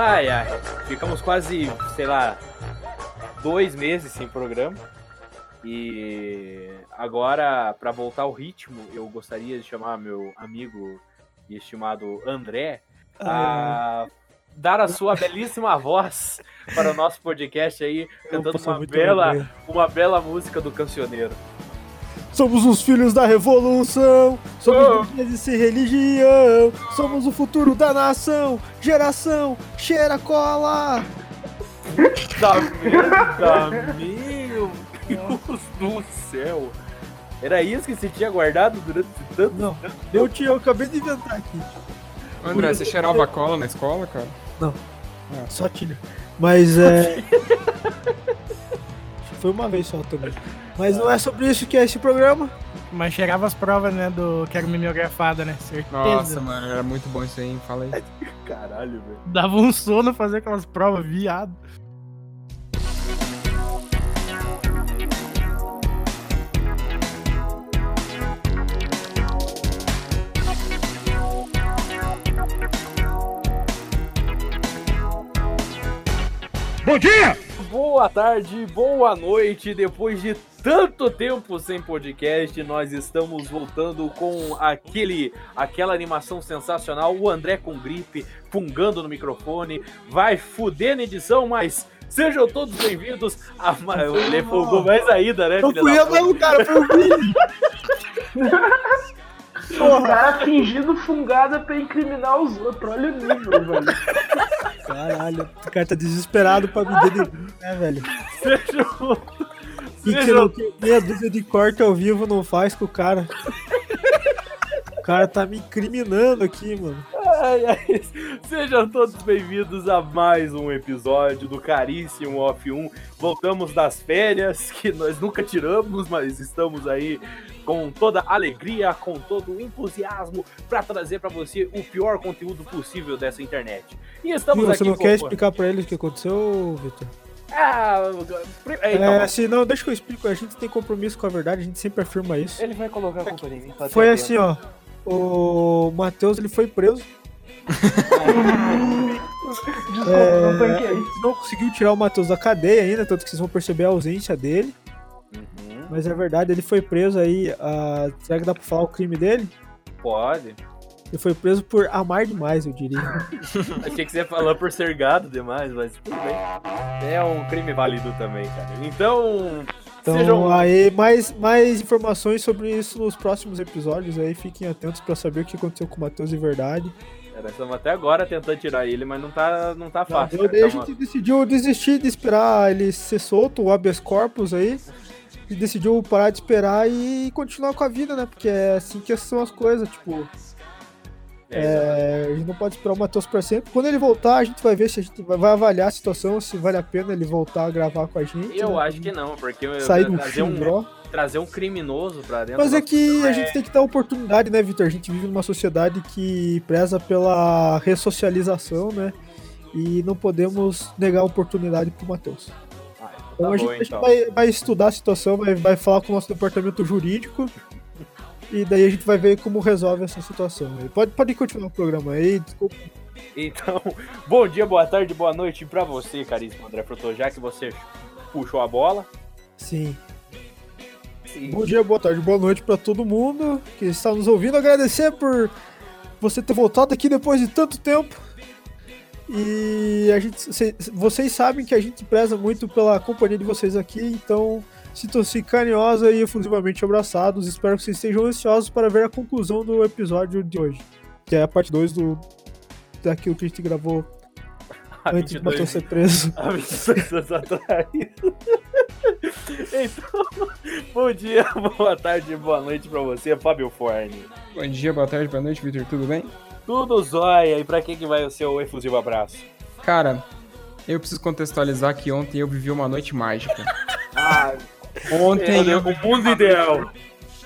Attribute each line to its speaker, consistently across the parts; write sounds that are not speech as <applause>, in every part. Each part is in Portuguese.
Speaker 1: Ai, ai. Ficamos quase, sei lá, dois meses sem programa. E agora, para voltar ao ritmo, eu gostaria de chamar meu amigo e estimado André a dar a sua belíssima voz para o nosso podcast aí, cantando uma bela, uma bela música do cancioneiro.
Speaker 2: Somos os filhos da revolução, somos oh. sem religião, somos o futuro da nação, geração cheira cola.
Speaker 1: Meu Deus do céu. Era isso que você tinha guardado durante tanto
Speaker 2: Não, eu, tinha, eu acabei de inventar aqui.
Speaker 3: André, você cheirava cola na escola, cara?
Speaker 2: Não, ah, só tinha. Mas é. <laughs> Foi uma vez só também. Mas não é sobre isso que é esse programa.
Speaker 4: Mas cheirava as provas, né, do Quero Mimeografada, né? Certeza.
Speaker 3: Nossa, mano, era muito bom isso aí, hein? Fala aí.
Speaker 1: Caralho, velho.
Speaker 4: Dava um sono fazer aquelas provas, viado.
Speaker 1: Bom dia! Boa tarde, boa noite. Depois de tanto tempo sem podcast, nós estamos voltando com aquele, aquela animação sensacional. O André com gripe, fungando no microfone, vai fuder na edição, mas sejam todos bem-vindos a. Ele fungou mais ainda, né?
Speaker 2: Não fui eu, não, cara, foi o Vini. <laughs>
Speaker 5: O cara fingindo fungada pra incriminar os outros. Olha o nível, velho.
Speaker 2: Caralho, o cara tá desesperado pra me denegrir, né, velho?
Speaker 1: Seja.
Speaker 2: E que não, meia dúzia de corte ao vivo não faz com o cara. O cara tá me incriminando aqui, mano.
Speaker 1: Ai, ai. Sejam todos bem-vindos a mais um episódio do Caríssimo Off 1. Voltamos das férias, que nós nunca tiramos, mas estamos aí com toda alegria, com todo o entusiasmo para trazer para você o pior conteúdo possível dessa internet.
Speaker 2: E estamos Você aqui. Você não quer explicar para eles o que aconteceu, Vitor?
Speaker 1: Ah,
Speaker 2: é, então, é, assim, não, deixa que eu explico. A gente tem compromisso com a verdade, a gente sempre afirma isso.
Speaker 1: Ele vai colocar a culpa em mim.
Speaker 2: Foi assim, ó. O Matheus ele foi preso Desculpa, é, não tanquei. A gente não conseguiu tirar o Matheus da cadeia ainda, tanto que vocês vão perceber a ausência dele. Uhum. Mas é verdade, ele foi preso aí. Uh, será que dá pra falar o crime dele?
Speaker 1: Pode.
Speaker 2: Ele foi preso por amar demais, eu diria. <laughs>
Speaker 1: Achei que você ia falar por ser gado demais, mas tudo bem. É um crime válido também, cara. Então.
Speaker 2: Então, sejam... aí, mais, mais informações sobre isso nos próximos episódios aí. Fiquem atentos para saber o que aconteceu com o Matheus de verdade.
Speaker 1: Nós estamos até agora tentando tirar ele, mas não tá, não tá fácil.
Speaker 2: Não, daí a gente decidiu desistir de esperar ele ser solto, o habeas corpus aí. E decidiu parar de esperar e continuar com a vida, né? Porque é assim que são as coisas, tipo. É, é, a gente não pode esperar o Matheus pra sempre. Quando ele voltar, a gente vai ver se a gente vai avaliar a situação, se vale a pena ele voltar a gravar com a gente.
Speaker 1: Eu né? acho que não, porque
Speaker 2: sair do filme, um,
Speaker 1: trazer um criminoso pra dentro.
Speaker 2: Mas é que a gente tem que dar oportunidade, né, Vitor? A gente vive numa sociedade que preza pela ressocialização, né? E não podemos negar a oportunidade pro Matheus. Ah, então, então, a gente, bom, então. vai, vai, estudar a situação, vai, vai falar com o nosso departamento jurídico. E daí a gente vai ver como resolve essa situação. Pode, pode continuar o programa aí, desculpa.
Speaker 1: Então, <laughs> bom dia, boa tarde, boa noite pra você, caríssimo André Proto, já que você puxou a bola.
Speaker 2: Sim. Sim. Bom dia, boa tarde, boa noite para todo mundo que está nos ouvindo. Agradecer por você ter voltado aqui depois de tanto tempo. E a gente, vocês sabem que a gente preza muito pela companhia de vocês aqui, então sintam-se carinhosa e efusivamente abraçados. Espero que vocês estejam ansiosos para ver a conclusão do episódio de hoje, que é a parte 2 do daquilo que a gente gravou antes de Matheus ser preso. <laughs>
Speaker 1: Há 22 anos atrás. <laughs> Então, bom dia, <laughs> boa tarde, boa noite pra você, Fábio Forne.
Speaker 3: Bom dia, boa tarde, boa noite, Victor, tudo bem?
Speaker 1: Tudo zóia, e pra quem que vai o seu efusivo abraço?
Speaker 3: Cara, eu preciso contextualizar que ontem eu vivi uma noite mágica.
Speaker 1: ah, ontem eu... O mundo ideal.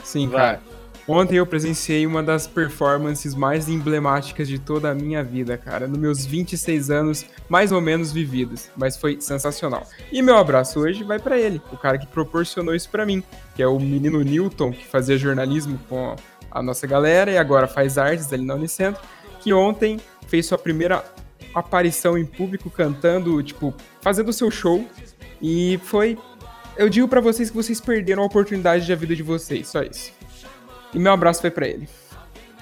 Speaker 3: Sim, vai. cara. Ontem eu presenciei uma das performances mais emblemáticas de toda a minha vida, cara. Nos meus 26 anos, mais ou menos vividos. Mas foi sensacional. E meu abraço hoje vai para ele, o cara que proporcionou isso para mim, que é o menino Newton, que fazia jornalismo com a nossa galera e agora faz artes ali na Unicentro, que ontem fez sua primeira aparição em público cantando, tipo, fazendo o seu show. E foi. Eu digo para vocês que vocês perderam a oportunidade da vida de vocês, só isso. E meu abraço foi para ele.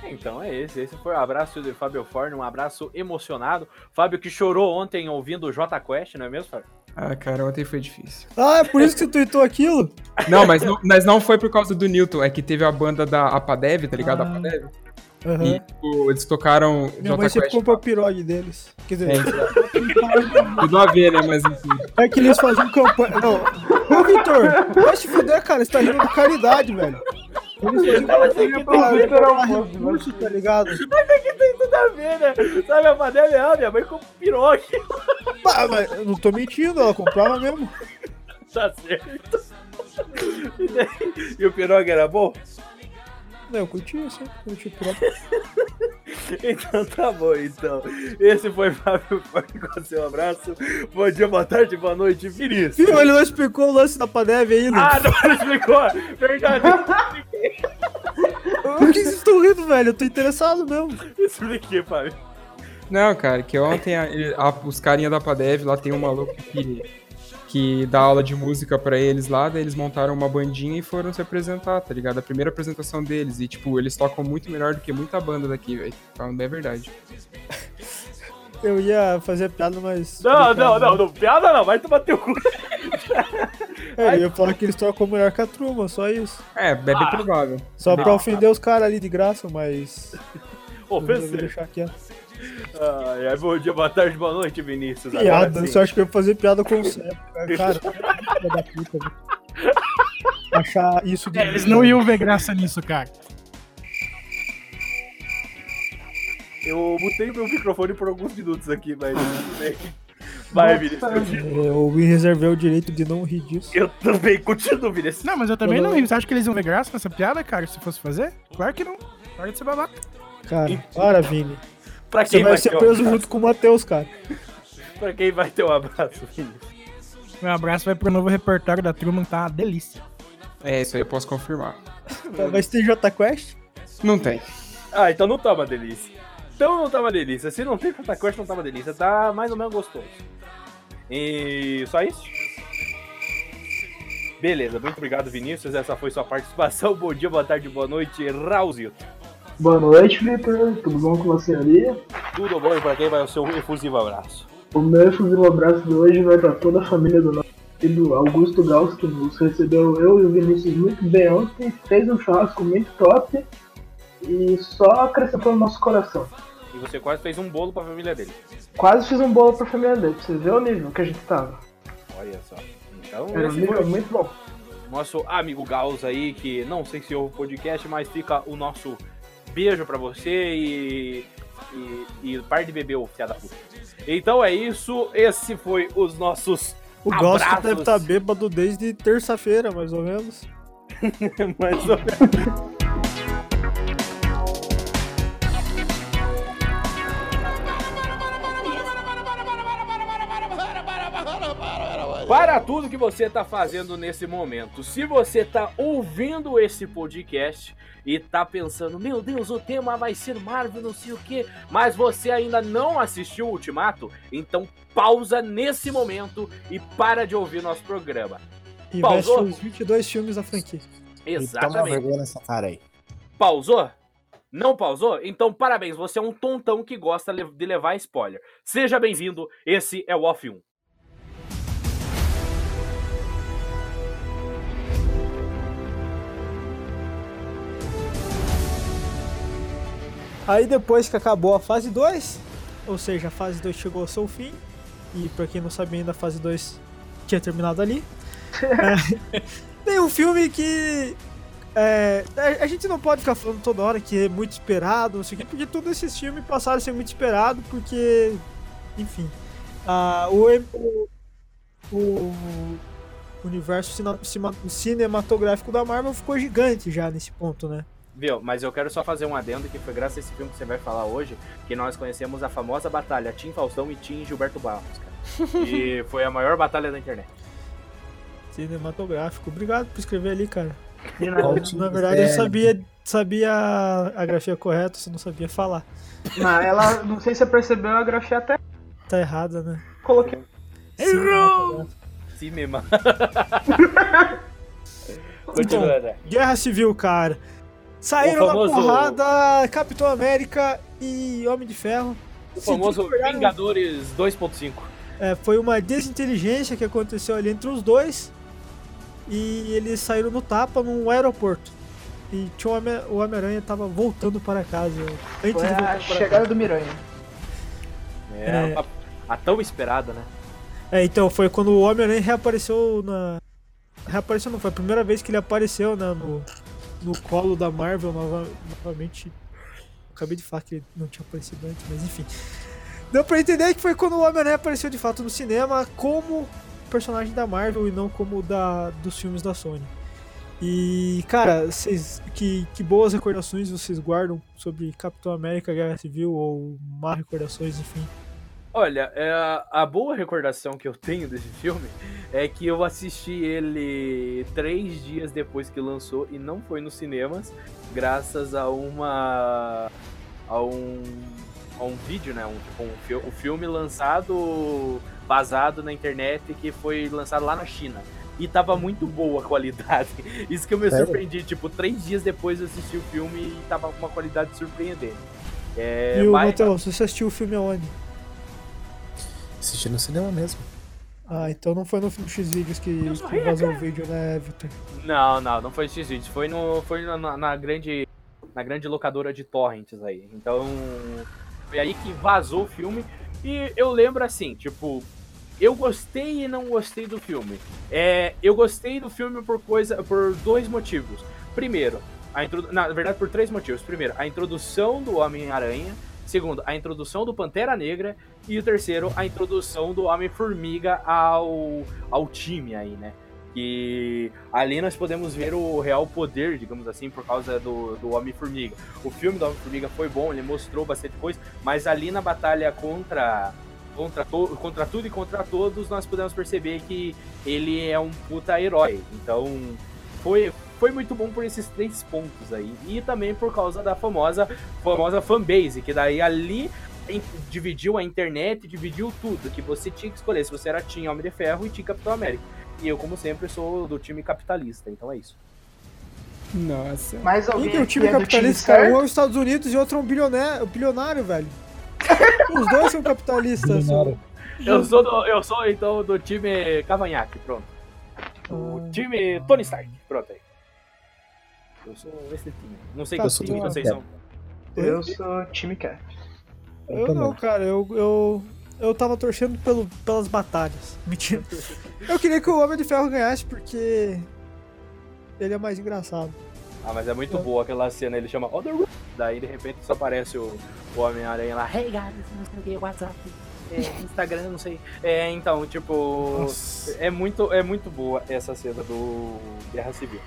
Speaker 1: Então é esse. Esse foi o abraço de Fábio Forne, um abraço emocionado. Fábio que chorou ontem ouvindo o J Quest, não é mesmo, Fábio?
Speaker 3: Ah, cara, ontem foi difícil.
Speaker 2: Ah, é por isso que você tweetou aquilo? <laughs>
Speaker 3: Não, mas não, mas não foi por causa do Newton, é que teve a banda da Apadev, tá ligado?
Speaker 2: Ah.
Speaker 3: Apadev.
Speaker 2: Aham.
Speaker 3: E tipo, eles tocaram
Speaker 2: Minha mãe
Speaker 3: J
Speaker 2: sempre
Speaker 3: Quest.
Speaker 2: compra pirogue deles. Quer dizer,
Speaker 3: É, <laughs> Tudo a ver, né? Mas enfim.
Speaker 2: é que eles faziam campanha. Não. Ô, Vitor, vai se fuder, cara. Você tá rindo de caridade, velho. Eles faziam campanha pra,
Speaker 5: Vitor é um
Speaker 2: recurso, tá ligado?
Speaker 1: Tem tudo a ver, né? Sabe, a Padela é minha mãe com pirogue.
Speaker 2: Pá, mas eu não tô mentindo, ela comprava mesmo.
Speaker 1: Tá certo. E, daí- e o pirogue era bom?
Speaker 2: Não, eu curti assim, curti pirogue. <laughs>
Speaker 1: Então tá bom, então. Esse foi Fábio Forte com seu abraço. Bom dia, boa tarde, boa noite, Vinícius.
Speaker 2: Viu, ele não explicou o lance da Padev ainda.
Speaker 1: Ah, não explicou. Verdade.
Speaker 2: Por que vocês estão rindo, velho? Eu tô interessado mesmo.
Speaker 1: Expliquei, Fábio.
Speaker 3: Não, cara, que ontem a- a- os carinha da Padev lá tem um maluco que, que dá aula de música pra eles lá, daí eles montaram uma bandinha e foram se apresentar, tá ligado? A primeira apresentação deles. E, tipo, eles tocam muito melhor do que muita banda daqui, velho. Falando bem a verdade. <laughs>
Speaker 2: Eu ia fazer piada, mas.
Speaker 1: Não, não, não, não. Piada não, vai tomar teu cu.
Speaker 2: É, eu ia falar que eles trocam melhor que a turma, só isso.
Speaker 3: É, é bem provável.
Speaker 2: Só pra ofender os caras ali de graça, mas. <laughs>
Speaker 1: Ofensivo.
Speaker 2: deixar quieto.
Speaker 1: Ai, ai, bom dia, boa tarde, boa noite, Vinícius.
Speaker 2: Piada, você acha que eu ia fazer piada com o Sérgio? <laughs> Cara, filha da puta, velho. Achar isso de.
Speaker 4: É, eles não iam ver graça nisso, cara.
Speaker 1: Eu botei meu microfone por alguns minutos aqui, mas. Vai, Vinícius.
Speaker 2: Eu me reservei o direito de não rir disso.
Speaker 1: Eu também continuo, Vinícius.
Speaker 4: Não, mas eu também
Speaker 2: Eu
Speaker 4: não
Speaker 2: não-
Speaker 4: rio. Você acha que eles iam ver graça nessa piada, cara, se fosse fazer? Claro que não. Para de ser babaca.
Speaker 2: Cara, para, Vini.
Speaker 1: Pra
Speaker 2: Você
Speaker 1: quem
Speaker 2: vai
Speaker 1: vai,
Speaker 2: ser
Speaker 1: um
Speaker 2: preso
Speaker 1: abraço?
Speaker 2: junto com o Matheus, cara.
Speaker 1: Pra quem vai ter um abraço, Vinícius?
Speaker 4: Meu abraço vai pro novo repertório da Truman, tá uma delícia.
Speaker 3: É, isso aí eu posso confirmar.
Speaker 2: Vai ter J Quest?
Speaker 3: Não tem.
Speaker 1: Ah, então não tá uma delícia. Então não tá uma delícia. Se não tem Fata Quest, não tá uma delícia. Tá mais ou menos gostoso. E só isso? Beleza, muito obrigado, Vinícius. Essa foi sua participação. Bom dia, boa tarde, boa noite, Raulzito.
Speaker 5: Boa noite, Vitor. Tudo bom com você ali?
Speaker 1: Tudo bom e pra quem vai o seu efusivo abraço?
Speaker 5: O meu efusivo abraço de hoje vai pra toda a família do nosso querido Augusto Gauss, que nos recebeu eu e o Vinícius muito bem ontem, fez um churrasco muito top e só acrescentou no nosso coração.
Speaker 1: E você quase fez um bolo pra família dele.
Speaker 5: Quase fiz um bolo pra família dele, pra você ver o nível que a gente tava.
Speaker 1: Olha só. Então,
Speaker 5: Era um nível
Speaker 1: foi
Speaker 5: muito bom.
Speaker 1: nosso amigo Gauss aí, que não sei se ouve o podcast, mas fica o nosso beijo pra você e. E, e pare de beber, ô filha da puta. Então é isso. Esse foi os nossos.
Speaker 2: O
Speaker 1: Abraços.
Speaker 2: deve estar bêbado desde terça-feira, mais ou menos. <laughs>
Speaker 1: mais ou menos. Para tudo que você está fazendo nesse momento. Se você está ouvindo esse podcast e está pensando, meu Deus, o tema vai ser Marvel, não sei o que, mas você ainda não assistiu o Ultimato, então pausa nesse momento e para de ouvir nosso programa.
Speaker 2: E
Speaker 1: Pausou?
Speaker 2: os 22 filmes da franquia.
Speaker 6: E toma
Speaker 1: Exatamente.
Speaker 6: vergonha nessa cara aí.
Speaker 1: Pausou? Não pausou? Então parabéns, você é um tontão que gosta de levar spoiler. Seja bem-vindo, esse é o Off 1.
Speaker 2: Aí depois que acabou a fase 2, ou seja, a fase 2 chegou ao seu fim, e pra quem não sabia ainda a fase 2 tinha terminado ali. <laughs> é, tem um filme que é, a, a gente não pode ficar falando toda hora que é muito esperado, não sei o quê, porque todos esses filmes passaram a ser muito esperado, porque, enfim, a, o, o, universo cinematográfico da Marvel ficou gigante já nesse ponto, né?
Speaker 1: Viu? Mas eu quero só fazer um adendo que foi graças a esse filme que você vai falar hoje que nós conhecemos a famosa batalha Tim Faustão e Tim Gilberto Barros, cara. <laughs> E foi a maior batalha da internet.
Speaker 2: Cinematográfico. Obrigado por escrever ali, cara. Na verdade, eu sabia, sabia a- grafia correta, só não sabia falar.
Speaker 5: Mas ela, não sei se você percebeu, a grafia até
Speaker 2: tá errada, né?
Speaker 5: Coloquei.
Speaker 4: Errou!
Speaker 1: Sim, mesmo.
Speaker 2: Então,
Speaker 1: Continuando.
Speaker 2: Guerra Civil, cara. Saíram
Speaker 1: famoso-
Speaker 2: na porrada Capitão América e Homem de Ferro.
Speaker 1: O famoso Vingadores 2.5.
Speaker 2: É, foi uma desinteligência que aconteceu ali entre os dois. E eles saíram no tapa num aeroporto. E tinha o Homem- o Homem-Aranha tava voltando para casa. Antes
Speaker 5: Foi
Speaker 2: de voltar
Speaker 5: a chegada do Miranha.
Speaker 1: É,
Speaker 2: É.
Speaker 1: A, a tão esperada, né?
Speaker 2: É, então foi quando o Homem-Aranha reapareceu na. Reapareceu não, foi a primeira vez que ele apareceu né, no, no colo da Marvel nova- novamente. Acabei de falar que ele não tinha aparecido antes, mas enfim. Deu pra entender que foi quando o Homem-Aranha apareceu de fato no cinema como personagem da Marvel e não como da dos filmes da Sony. E, cara, vocês, que, que boas recordações vocês guardam sobre Capitão América, Guerra Civil ou má recordações, enfim.
Speaker 1: Olha, é, a boa recordação que eu tenho desse filme é que eu assisti ele três dias depois que lançou e não foi nos cinemas, graças a uma. a um. a um vídeo, né? Um, tipo, um, fi- um filme lançado, vazado na internet que foi lançado lá na China. E tava muito boa a qualidade. <laughs> Isso que eu me
Speaker 6: Sério?
Speaker 1: surpreendi. Tipo, três dias depois eu assisti o filme e tava com uma qualidade surpreendente. É,
Speaker 2: e o
Speaker 1: mas-
Speaker 2: Matheus, você assistiu o filme aonde?
Speaker 6: Assisti no cinema mesmo.
Speaker 2: Ah, então não foi no filme X-Vídeos que, que vazou o vídeo, né, Victor?
Speaker 1: Não, não, não foi X vídeos, foi no foi na, na grande na grande locadora de torrents aí. Então, foi aí que vazou o filme e eu lembro assim, tipo, eu gostei e não gostei do filme. É, eu gostei do filme por coisa por dois motivos. Primeiro, a introdu... na verdade por três motivos. Primeiro, a introdução do Homem-Aranha. Segundo, a introdução do Pantera Negra. E o terceiro, a introdução do Homem-Formiga ao, ao time aí, né? Que ali nós podemos ver o real poder, digamos assim, por causa do, do Homem-Formiga. O filme do Homem-Formiga foi bom, ele mostrou bastante coisa, mas ali na batalha contra, contra, to, contra tudo e contra todos, nós podemos perceber que ele é um puta herói. Então, foi, foi muito bom por esses três pontos aí. E também por causa da famosa, famosa fanbase, que daí ali dividiu a internet, dividiu tudo, que você tinha que escolher se você era Team Homem de Ferro e Team Capitão América. E eu, como sempre, sou do time capitalista, então é isso.
Speaker 3: Nossa.
Speaker 5: Mais
Speaker 2: Quem
Speaker 5: alguém
Speaker 2: que é o time
Speaker 5: é time
Speaker 2: capitalista? cara? Um é os Estados Unidos e outro é um bilionário, bilionário velho. <laughs> Os dois são capitalistas.
Speaker 6: Bilionário.
Speaker 1: Eu sou, do, eu sou então do time Cavanhaque, pronto. O
Speaker 2: Ah.
Speaker 1: time Tony Stark, pronto aí. Eu sou esse time. Não sei
Speaker 2: Tá,
Speaker 1: que time
Speaker 2: eu sou
Speaker 1: vocês são.
Speaker 5: Eu sou time Cap.
Speaker 2: Eu
Speaker 6: também.
Speaker 2: não, cara, eu, eu, eu tava torcendo pelo, pelas batalhas. <laughs> Mentira. Eu queria que o Homem de Ferro ganhasse porque ele é mais engraçado.
Speaker 1: Ah, mas é muito
Speaker 2: É.
Speaker 1: boa aquela cena, ele chama Other Room. Daí de repente só aparece o, o Homem-Aranha lá, hey guys, não sei o que, WhatsApp, é, Instagram, não sei. É, então, tipo,
Speaker 2: Nossa.
Speaker 1: é muito, é muito boa essa cena do Guerra Civil.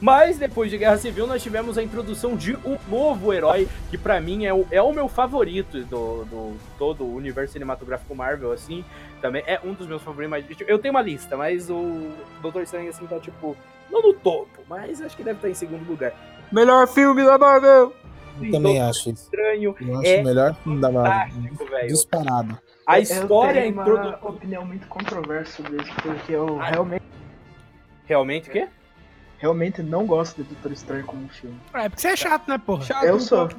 Speaker 1: Mas depois de Guerra Civil nós tivemos a introdução de um novo herói que pra mim é o, é o meu favorito do, do todo o universo cinematográfico Marvel, assim. Também é um dos meus favoritos. Mas, eu tenho uma lista, mas o Doutor Estranho assim tá tipo não no topo, mas acho que deve estar em segundo lugar.
Speaker 3: Melhor filme da Marvel!
Speaker 6: Eu também
Speaker 1: Doutor
Speaker 6: acho isso.
Speaker 1: Estranho,
Speaker 6: Eu acho
Speaker 1: É
Speaker 6: o melhor filme da Marvel. Disparado.
Speaker 1: A história
Speaker 5: eu tenho
Speaker 1: introdu...
Speaker 5: uma opinião muito controversa sobre isso, porque eu
Speaker 1: Ah.
Speaker 5: realmente,
Speaker 1: Realmente o quê?
Speaker 5: Realmente não gosto de Doutor Estranho como filme.
Speaker 4: É, porque você é chato, né, porra?
Speaker 5: Eu sou.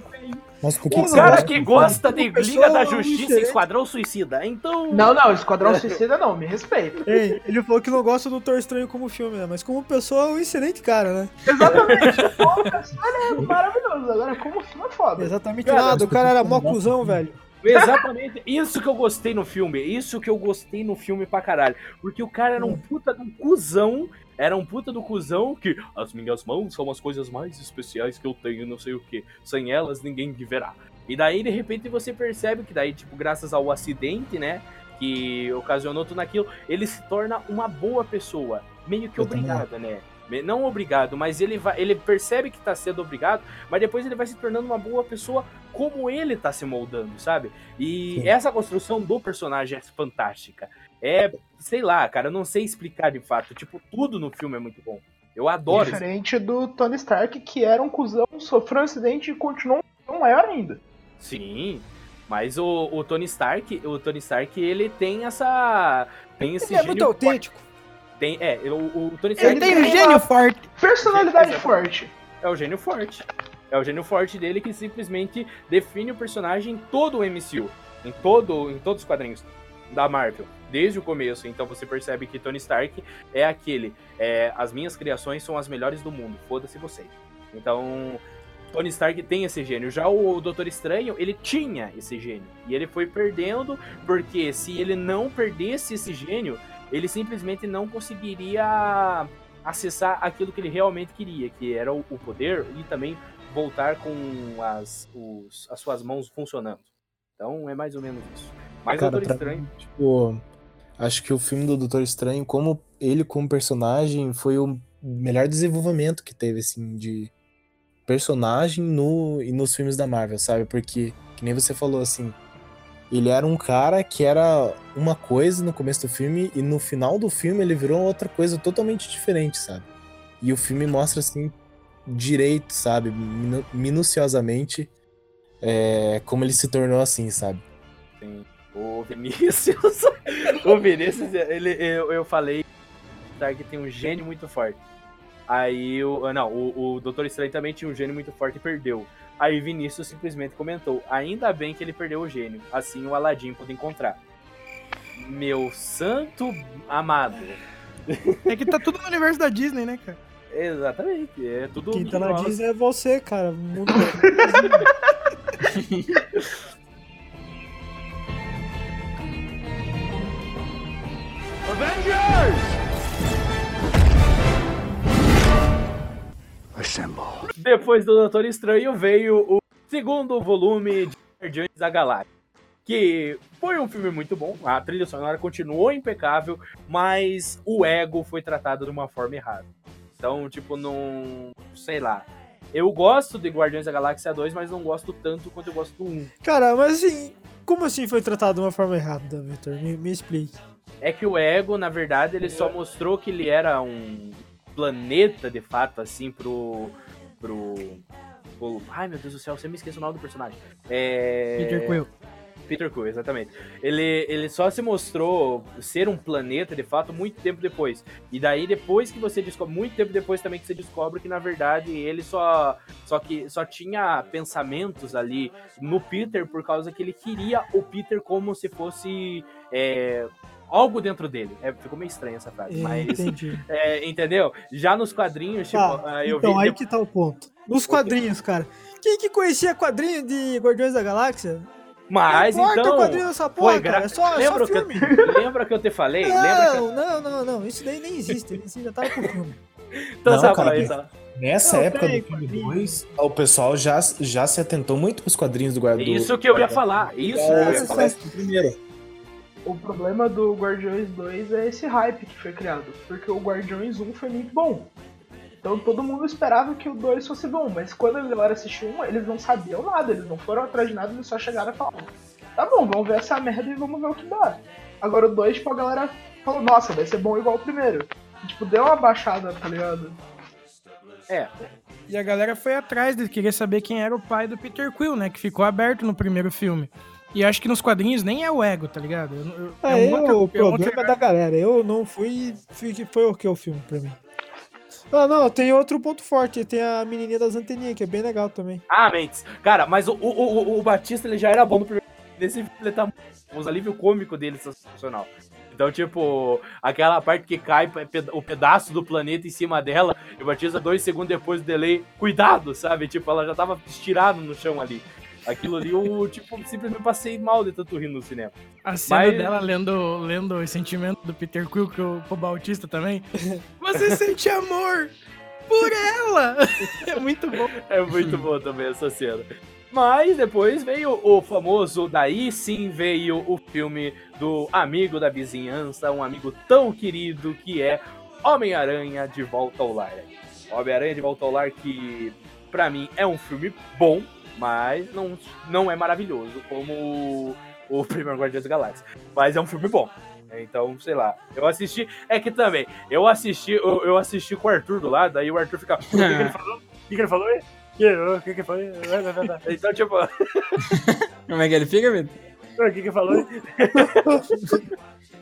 Speaker 6: Mas por que,
Speaker 1: O cara que gosta de Liga da Justiça e. Esquadrão Suicida. Então.
Speaker 5: Não, não, Esquadrão Suicida não, me respeita. <laughs>
Speaker 2: Ei, ele falou que não gosta do Doutor Estranho como filme, né? Mas como pessoa é um excelente cara, né?
Speaker 5: Exatamente. Pô, cara, é maravilhoso. Agora, como filme é foda.
Speaker 2: Exatamente
Speaker 1: Cara,
Speaker 2: nada. O cara era mó <laughs> cuzão, velho.
Speaker 1: Exatamente. Isso que eu gostei no filme. Isso que eu gostei no filme pra caralho. Porque o cara era um puta de um cuzão. Era um puta do cuzão que as minhas mãos são as coisas mais especiais que eu tenho, não sei o que. Sem elas ninguém viverá. E daí, de repente, você percebe que daí, tipo, graças ao acidente, né? Que ocasionou tudo aquilo, ele se torna uma boa pessoa. Meio que
Speaker 6: Eu também
Speaker 1: obrigado, né? Não obrigado, mas ele vai. Ele percebe que tá sendo obrigado, mas depois ele vai se tornando uma boa pessoa como ele tá se moldando, sabe? E
Speaker 6: Sim.
Speaker 1: essa construção do personagem é fantástica. É, sei lá, cara, eu não sei explicar de fato. Tipo, tudo no filme é muito bom. Eu adoro isso.
Speaker 5: Diferente do Tony Stark, que era um cuzão, sofreu um acidente e continuou um cuzão maior ainda.
Speaker 1: Sim. Mas o, o Tony Stark, o Tony Stark, ele tem essa. Tem esse
Speaker 2: Ele é muito
Speaker 1: gênio forte.
Speaker 2: autêntico.
Speaker 1: Tem, é, o, o Tony Stark
Speaker 4: Ele tem um
Speaker 5: tem
Speaker 4: gênio
Speaker 5: uma-
Speaker 4: forte.
Speaker 5: Personalidade forte.
Speaker 1: é o gênio forte. É o gênio forte dele que simplesmente define o personagem em todo o MCU. Em, todo, em todos os quadrinhos da Marvel. Desde o começo. Então você percebe que Tony Stark é aquele. É, as minhas criações são as melhores do mundo. Foda-se vocês. Então. Tony Stark tem esse gênio. Já o Doutor Estranho, ele tinha esse gênio. E ele foi perdendo, porque se ele não perdesse esse gênio, ele simplesmente não conseguiria acessar aquilo que ele realmente queria, que era o, o poder e também voltar com as, os- as suas mãos funcionando. Então é mais ou menos isso. Mas
Speaker 6: Cara,
Speaker 1: Doutor Estranho.
Speaker 6: mim, tipo, acho que o filme do Doutor Estranho, como ele como personagem, foi o melhor desenvolvimento que teve, assim, de personagem no, e nos filmes da Marvel, sabe? Porque, que nem você falou, assim, ele era um cara que era uma coisa no começo do filme e no final do filme ele virou outra coisa totalmente diferente, sabe? E o filme mostra, assim, direito, sabe? Minu- minuciosamente é, como ele se tornou assim, sabe?
Speaker 1: O Vinícius. <laughs> o Vinícius, ele, eu, eu falei que tem um gênio muito forte. Aí o. Não, o, o Doutor Estranho também tinha um gênio muito forte e perdeu. Aí Vinícius simplesmente comentou: ainda bem que ele perdeu o gênio. Assim o Aladim pôde encontrar. Meu santo amado.
Speaker 4: É que tá tudo no universo da Disney, né, cara?
Speaker 1: Exatamente. É tudo.
Speaker 2: Quem tá na. Disney é você, cara. <laughs> Mundo-
Speaker 1: Depois do Doutor Estranho veio o segundo volume de Guardiões da Galáxia. Que foi um filme muito bom, a trilha sonora continuou impecável, mas o ego foi tratado de uma forma errada. Então, tipo, não. sei lá. Eu gosto de Guardiões da Galáxia 2, mas não gosto tanto quanto eu gosto do 1.
Speaker 2: Cara, mas assim, como assim foi tratado de uma forma errada, Victor? Me, me explique.
Speaker 1: É que o ego, na verdade, ele só mostrou que ele era um planeta, de fato, assim, pro. pro. pro- ai meu Deus do céu, você me esquece o nome do personagem. É.
Speaker 4: Peter Quill.
Speaker 1: Peter Quill, exatamente. Ele, ele só se mostrou ser um planeta, de fato, muito tempo depois. E daí, depois que você descobre, muito tempo depois também que você descobre que, na verdade, ele só, só, que, só tinha pensamentos ali no Peter por causa que ele queria o Peter como se fosse é, algo dentro dele. É, ficou meio estranha essa frase, mas...
Speaker 2: Entendi. <laughs>
Speaker 1: é, entendeu? Já nos quadrinhos, tipo,
Speaker 2: Tá,
Speaker 1: ah, eu
Speaker 2: então,
Speaker 1: vi...
Speaker 2: aí que tá o ponto. Nos quadrinhos, cara. Quem que conhecia quadrinho de Guardiões da Galáxia?
Speaker 1: Mas,
Speaker 2: não
Speaker 1: então...
Speaker 2: o quadrinho dessa porra,
Speaker 1: foi gra-
Speaker 2: cara. É só, é
Speaker 1: lembra,
Speaker 2: só
Speaker 1: que eu, <laughs> lembra que eu te falei? lembra que eu...
Speaker 2: Não, não, não, não. Isso daí nem existe. Isso já tava pro filme. <laughs>
Speaker 1: Então,
Speaker 6: Não,
Speaker 1: sabe,
Speaker 6: cara,
Speaker 1: então,
Speaker 6: Nessa
Speaker 2: Não,
Speaker 6: época do filme
Speaker 2: quadrinho.
Speaker 6: 2, o pessoal já, já se atentou muito pros quadrinhos do Guardião.
Speaker 1: Isso que eu ia falar. Isso que eu ia
Speaker 6: É,
Speaker 1: falar.
Speaker 6: primeiro.
Speaker 5: O problema do Guardiões 2 é esse hype que foi criado. Porque o Guardiões 1 foi muito bom. Então todo mundo esperava que o 2 fosse bom. Mas quando a galera assistiu um, eles não sabiam nada. Eles não foram atrás de nada, eles só chegaram e falaram: Tá bom, vamos ver essa merda e vamos ver o que dá. Agora o 2, tipo, a galera falou: Nossa, vai ser bom igual o primeiro. E, tipo, deu uma baixada, tá ligado?
Speaker 1: É,
Speaker 4: E a galera foi atrás de querer saber quem era o pai do Peter Quill, né? Que ficou aberto no primeiro filme. E acho que nos quadrinhos nem é o ego, tá ligado? Eu- eu-
Speaker 2: É,
Speaker 4: um outro-
Speaker 2: o
Speaker 4: é
Speaker 2: problema é da galera. Eu não fui. fui que foi o que o filme pra mim. Ah, não, tem outro ponto forte. Tem a menininha das anteninhas, que é bem legal também.
Speaker 1: Ah, Mendes. Cara, mas o, o, o, o Batista ele já era bom no primeiro. Nesse filme ele tá. Os alívio cômico dele são sensacional. Então, tipo, aquela parte que cai o pedaço do planeta em cima dela, e o Batista, dois segundos depois do delay, cuidado, sabe? Tipo, ela já tava estirada no chão ali. Aquilo ali, eu, tipo, simplesmente passei mal de tanto rir no cinema.
Speaker 4: A cena
Speaker 1: Mas-
Speaker 4: dela lendo, lendo os sentimentos do Peter Quill que o pro Bautista também. Você sente amor por ela! <laughs> É muito bom.
Speaker 1: É muito bom também essa cena. Mas depois veio o famoso, daí sim veio o filme do amigo da vizinhança, um amigo tão querido que é Homem-Aranha de Volta ao Lar. Homem-Aranha de Volta ao Lar que, pra mim, é um filme bom, mas não, não é maravilhoso como o, o primeiro Guardiões da Galáxia. Mas é um filme bom. Então, sei lá. Eu assisti. É que também, eu assisti, eu, eu assisti com o Arthur do lado, aí o Arthur fica. O que, que ele falou? O que, que ele falou? O que que foi? <laughs> Então, tipo, o <laughs>
Speaker 3: Como é que ele fica, Vitor?
Speaker 1: que que falou?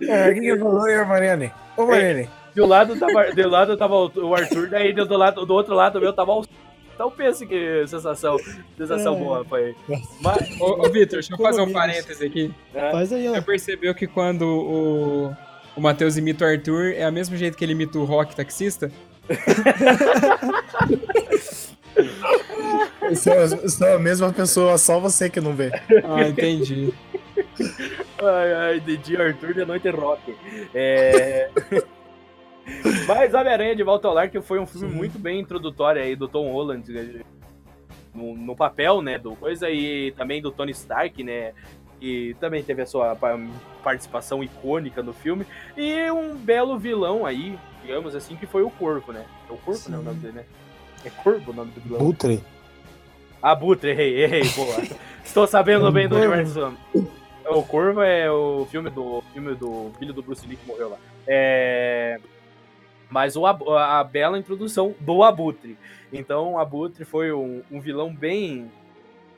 Speaker 6: É, o que que falou aí, Mariane? Ô, Mariane.
Speaker 1: Do lado tava, do lado tava o o Arthur, daí do, lado, do outro lado meu tava o... Então pense que sensação, sensação
Speaker 2: É.
Speaker 1: boa foi. Mas,
Speaker 3: Ô, ô Vitor, deixa eu fazer um
Speaker 2: amigos.
Speaker 3: parêntese aqui.
Speaker 1: é,
Speaker 2: Faz aí, ó.
Speaker 3: Você percebeu que quando o, o Matheus imita o Arthur, é o mesmo jeito que ele imita o Rock taxista? <laughs>
Speaker 6: Sou a mesma pessoa, só você que não vê.
Speaker 3: Ah, entendi.
Speaker 1: Ai, ai, de dia Arthur, de noite rock. É... Mas Homem-Aranha de Volta ao Lar, que foi um filme muito bem introdutório aí do Tom Holland né, no, no papel, né, do coisa, e também do Tony Stark, né, que também teve a sua pa- participação icônica no filme, e um belo vilão aí, digamos assim, que foi o Corvo, né? É o Corvo, né, o nome dele, né? É Corvo o nome do vilão?
Speaker 6: Butre.
Speaker 1: Abutre, errei, errei, boa. <laughs> Estou sabendo bem do universo. O Corvo é o filme do filme do filho do Bruce Lee que morreu lá. É... Mas o, Ab- a bela introdução do Abutre. Então, o Abutre foi um, um vilão bem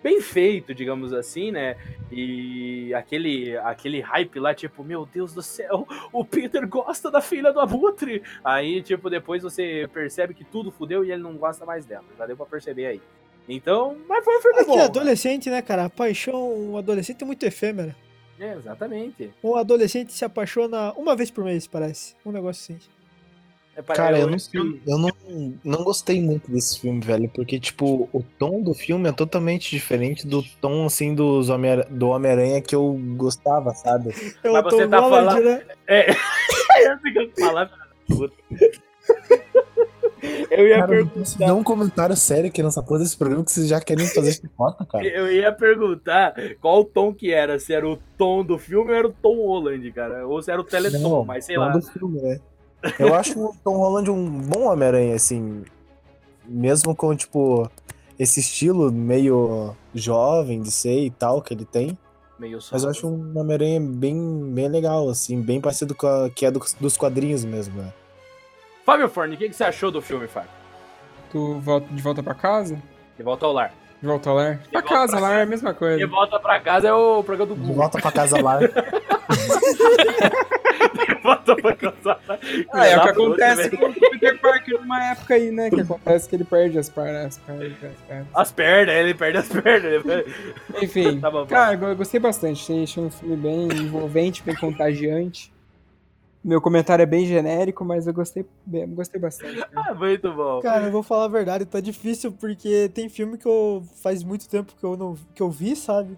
Speaker 1: bem feito, digamos assim, né? E aquele aquele hype lá, tipo, meu Deus do céu, o Peter gosta da filha do Abutre. Aí, tipo, depois você percebe que tudo fudeu e ele não gosta mais dela. Já deu pra perceber aí. Então, mas foi um filme
Speaker 2: É que
Speaker 1: bom.
Speaker 2: adolescente, né, cara? A paixão, um adolescente é muito efêmera.
Speaker 1: É, exatamente.
Speaker 2: Um adolescente se apaixona uma vez por mês, parece. Um negócio assim.
Speaker 1: É,
Speaker 6: Cara,
Speaker 1: é,
Speaker 6: eu não,
Speaker 1: filme-
Speaker 6: eu não, não gostei muito desse filme, velho, porque, tipo, o tom do filme é totalmente diferente do tom, assim, dos Homem do Homem-Aranha que eu gostava, sabe?
Speaker 2: Eu
Speaker 1: Mas você tá falando-
Speaker 2: né?
Speaker 1: É, <laughs> eu ia,
Speaker 6: Cara,
Speaker 1: perguntar,
Speaker 6: dar um comentário sério aqui nessa porra desse programa que vocês já querem fazer <laughs> chicota, cara.
Speaker 1: eu ia perguntar qual o tom que era, se era o tom do filme ou era o Tom Holland, cara, ou se era o Teleton,
Speaker 6: Não,
Speaker 1: mas sei
Speaker 6: tom
Speaker 1: lá.
Speaker 6: do filme, né? Eu acho o Tom Holland um bom Homem-Aranha, assim, mesmo com, tipo, esse estilo meio jovem de ser e tal que ele tem.
Speaker 1: Meio só.
Speaker 6: Mas eu acho um Homem-Aranha bem, bem legal, assim, bem parecido com a que é do- dos quadrinhos mesmo, né?
Speaker 1: Fábio Forne, o que, que você achou do filme, Fábio?
Speaker 3: Tu volta de volta pra casa?
Speaker 1: De volta ao lar.
Speaker 3: De volta ao lar? Pra
Speaker 1: volta
Speaker 3: casa,
Speaker 1: pra
Speaker 3: lá é a mesma
Speaker 1: De
Speaker 3: coisa.
Speaker 1: volta pra casa é o programa do
Speaker 6: De
Speaker 1: Google.
Speaker 6: volta pra casa lá. <laughs>
Speaker 1: Pra.
Speaker 3: Ah, é o que acontece com o Peter Parker numa época aí, né? Que acontece que ele perde as pernas. As pernas, as pernas.
Speaker 1: As pernas, ele perde as pernas. ele perde-
Speaker 3: Enfim, <laughs>
Speaker 1: Tá bom,
Speaker 3: cara, eu gostei bastante. Achei, achei um filme bem envolvente, bem contagiante. Meu comentário é bem genérico, mas eu gostei, bem- gostei bastante. cara.
Speaker 1: Ah, muito bom.
Speaker 2: Cara, eu vou falar a verdade, tá difícil porque tem filme que eu faz muito tempo que eu não que eu vi, sabe?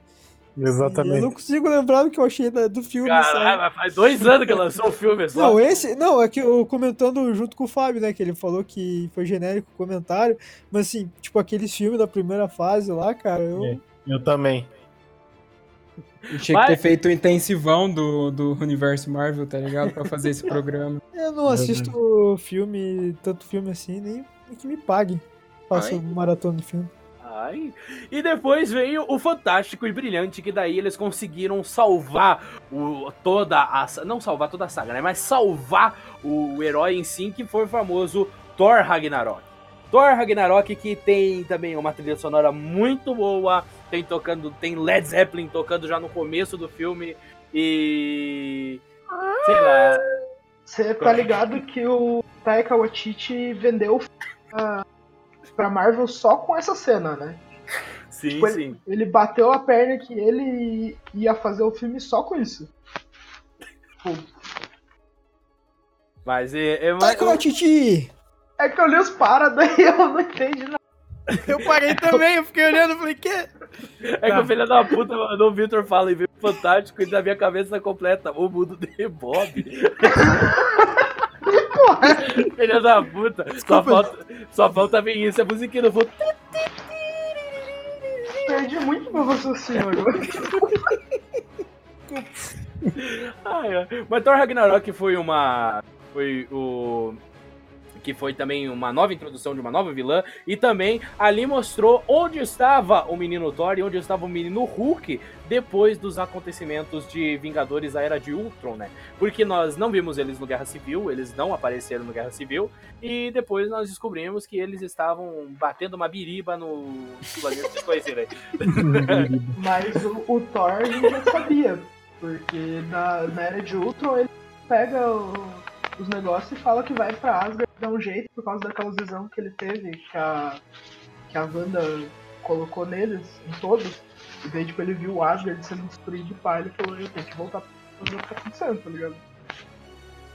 Speaker 2: E eu não consigo lembrar do que eu achei do filme, sabe?
Speaker 1: Caralho, faz dois anos que lançou o filme só.
Speaker 2: Não, esse. Não, é que eu comentando junto com o Fábio, né? Que ele falou que foi genérico o comentário. Mas assim, tipo, aqueles filmes da primeira fase lá, cara, eu.
Speaker 6: É. Eu também.
Speaker 3: Eu tinha
Speaker 1: Mas-
Speaker 3: que ter feito o intensivão do, do universo Marvel, tá ligado? Pra fazer esse <laughs> programa.
Speaker 2: Eu não assisto filme, tanto filme assim, nem, nem que me pague. Faço maratona de filme.
Speaker 1: Ai. E depois veio o Fantástico e Brilhante, que daí eles conseguiram salvar o, toda a. Não salvar toda a saga, né? Mas salvar o herói em si, que foi o famoso Thor Ragnarok. Thor Ragnarok, que tem também uma trilha sonora muito boa, tem tocando, tem Led Zeppelin tocando já no começo do filme. E. Sei lá.
Speaker 5: Você tá ligado que o Taika Waititi vendeu pra, pra Marvel só com essa cena, né?
Speaker 1: Sim,
Speaker 5: Tipo,
Speaker 1: sim.
Speaker 5: Ele bateu a perna que ele ia fazer o filme só com isso. Tipo,
Speaker 1: Mas é. é
Speaker 2: Tá Titi!
Speaker 5: É que eu li os para, <laughs> daí eu não entendi nada.
Speaker 4: Eu parei também, eu fiquei olhando e falei, quê?
Speaker 1: É que o filho da puta mandou o Victor fala e veio fantástico e na minha cabeça completa o mundo <laughs> de Bob. <laughs> filho da puta. Só falta, só falta vir isso, a musiquinha do fundo.
Speaker 5: Perdi muito meu raciocínio agora.
Speaker 1: Ai, ai. Mas Thor Ragnarok foi uma. Foi o. que foi também uma nova introdução de uma nova vilã, e também ali mostrou onde estava o menino Thor e onde estava o menino Hulk depois dos acontecimentos de Vingadores da Era de Ultron, né? Porque nós não vimos eles no Guerra Civil, eles não apareceram no Guerra Civil, e depois nós descobrimos que eles estavam batendo uma biriba no planeta desconhecido aí. <laughs>
Speaker 5: Mas o, o Thor já sabia, porque na, na Era de Ultron ele pega o, os negócios e fala que vai pra Asgard dar um jeito por causa daquela visão que ele teve, que a, que a Wanda colocou neles, em todos. E daí, tipo, ele viu o Asgard sendo destruído de pá, ele falou, eu tenho que voltar pra ver o que tá acontecendo, tá ligado?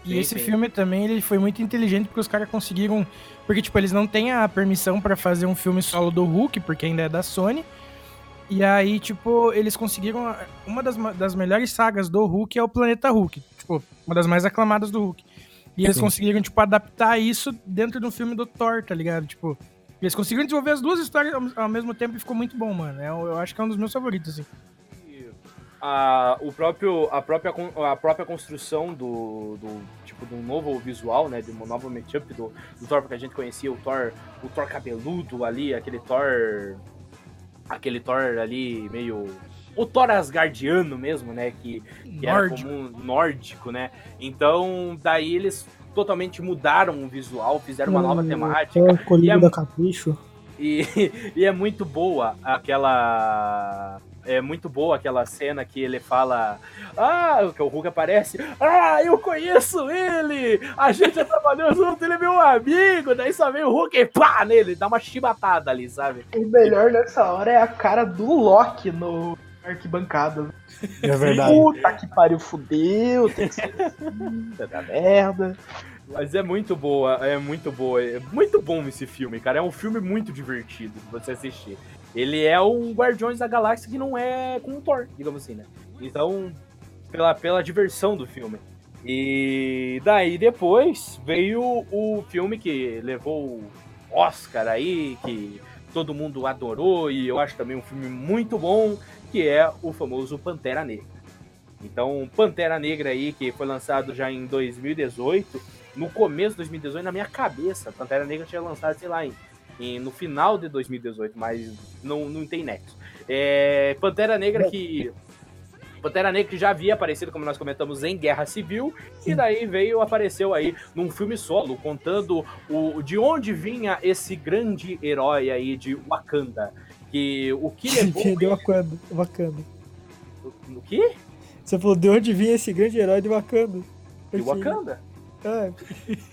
Speaker 4: E
Speaker 1: Sim,
Speaker 4: esse
Speaker 1: sim.
Speaker 4: filme também, ele foi muito inteligente porque os caras conseguiram... Porque, tipo, eles não têm a permissão pra fazer um filme solo do Hulk, porque ainda é da Sony. E aí, tipo, eles conseguiram... Uma das, das melhores sagas do Hulk é o Planeta Hulk. Tipo, uma das mais aclamadas do Hulk. E eles
Speaker 6: Sim.
Speaker 4: conseguiram, tipo, adaptar isso dentro do filme do Thor, tá ligado? Tipo, eles conseguiram desenvolver as duas histórias ao, mesmo tempo e ficou muito bom, mano. É, eu acho que é um dos meus favoritos, assim.
Speaker 1: a, o próprio, a, própria, a própria construção do, do tipo de um novo visual, né, de uma nova matchup do, do Thor, porque a gente conhecia o Thor, o Thor cabeludo ali, aquele Thor, aquele Thor ali meio o Thor Asgardiano mesmo, né, que, que era
Speaker 4: Nórdico.
Speaker 1: comum, nórdico, né? Então, daí eles totalmente mudaram o visual, fizeram uma nova temática.
Speaker 2: Colhido
Speaker 1: E é-
Speaker 2: da capricho.
Speaker 1: E, <laughs> e é muito boa aquela. É muito boa aquela cena que ele fala. Ah, que o Hulk aparece. Ah, eu conheço ele! A gente já trabalhou junto, ele é meu amigo! Daí só vem o Hulk e pá nele, dá uma chibatada ali, sabe?
Speaker 5: O melhor nessa hora é a cara do Loki no arquibancada.
Speaker 6: É verdade.
Speaker 5: Puta que pariu, fudeu, tem que ser assim, <laughs> dar merda.
Speaker 1: Mas é muito boa, é muito boa. É muito bom esse filme, cara. É um filme muito divertido de você assistir. Ele é um Guardiões da Galáxia que não é com o Thor, digamos assim, né? Então, pela, pela diversão do filme. E daí depois veio o filme que levou o Oscar aí, que todo mundo adorou, e eu acho também um filme muito bom, que é o famoso Pantera Negra. Então, Pantera Negra aí, que foi lançado já em 2018, no começo de 2018, na minha cabeça, Pantera Negra tinha lançado, sei lá, em, em- no final de 2018, mas não, não tem nexo. É, Pantera Negra que. Pantera Negra que já havia aparecido, como nós comentamos, em Guerra Civil, e daí veio, apareceu aí num filme solo, contando o, de onde vinha esse grande herói aí de Wakanda. Que o que levou. <laughs>
Speaker 2: Entendeu Wakanda? Wakanda.
Speaker 1: O quê?
Speaker 2: Você falou de onde vinha esse grande herói de Wakanda?
Speaker 1: De Wakanda?
Speaker 2: É. <laughs>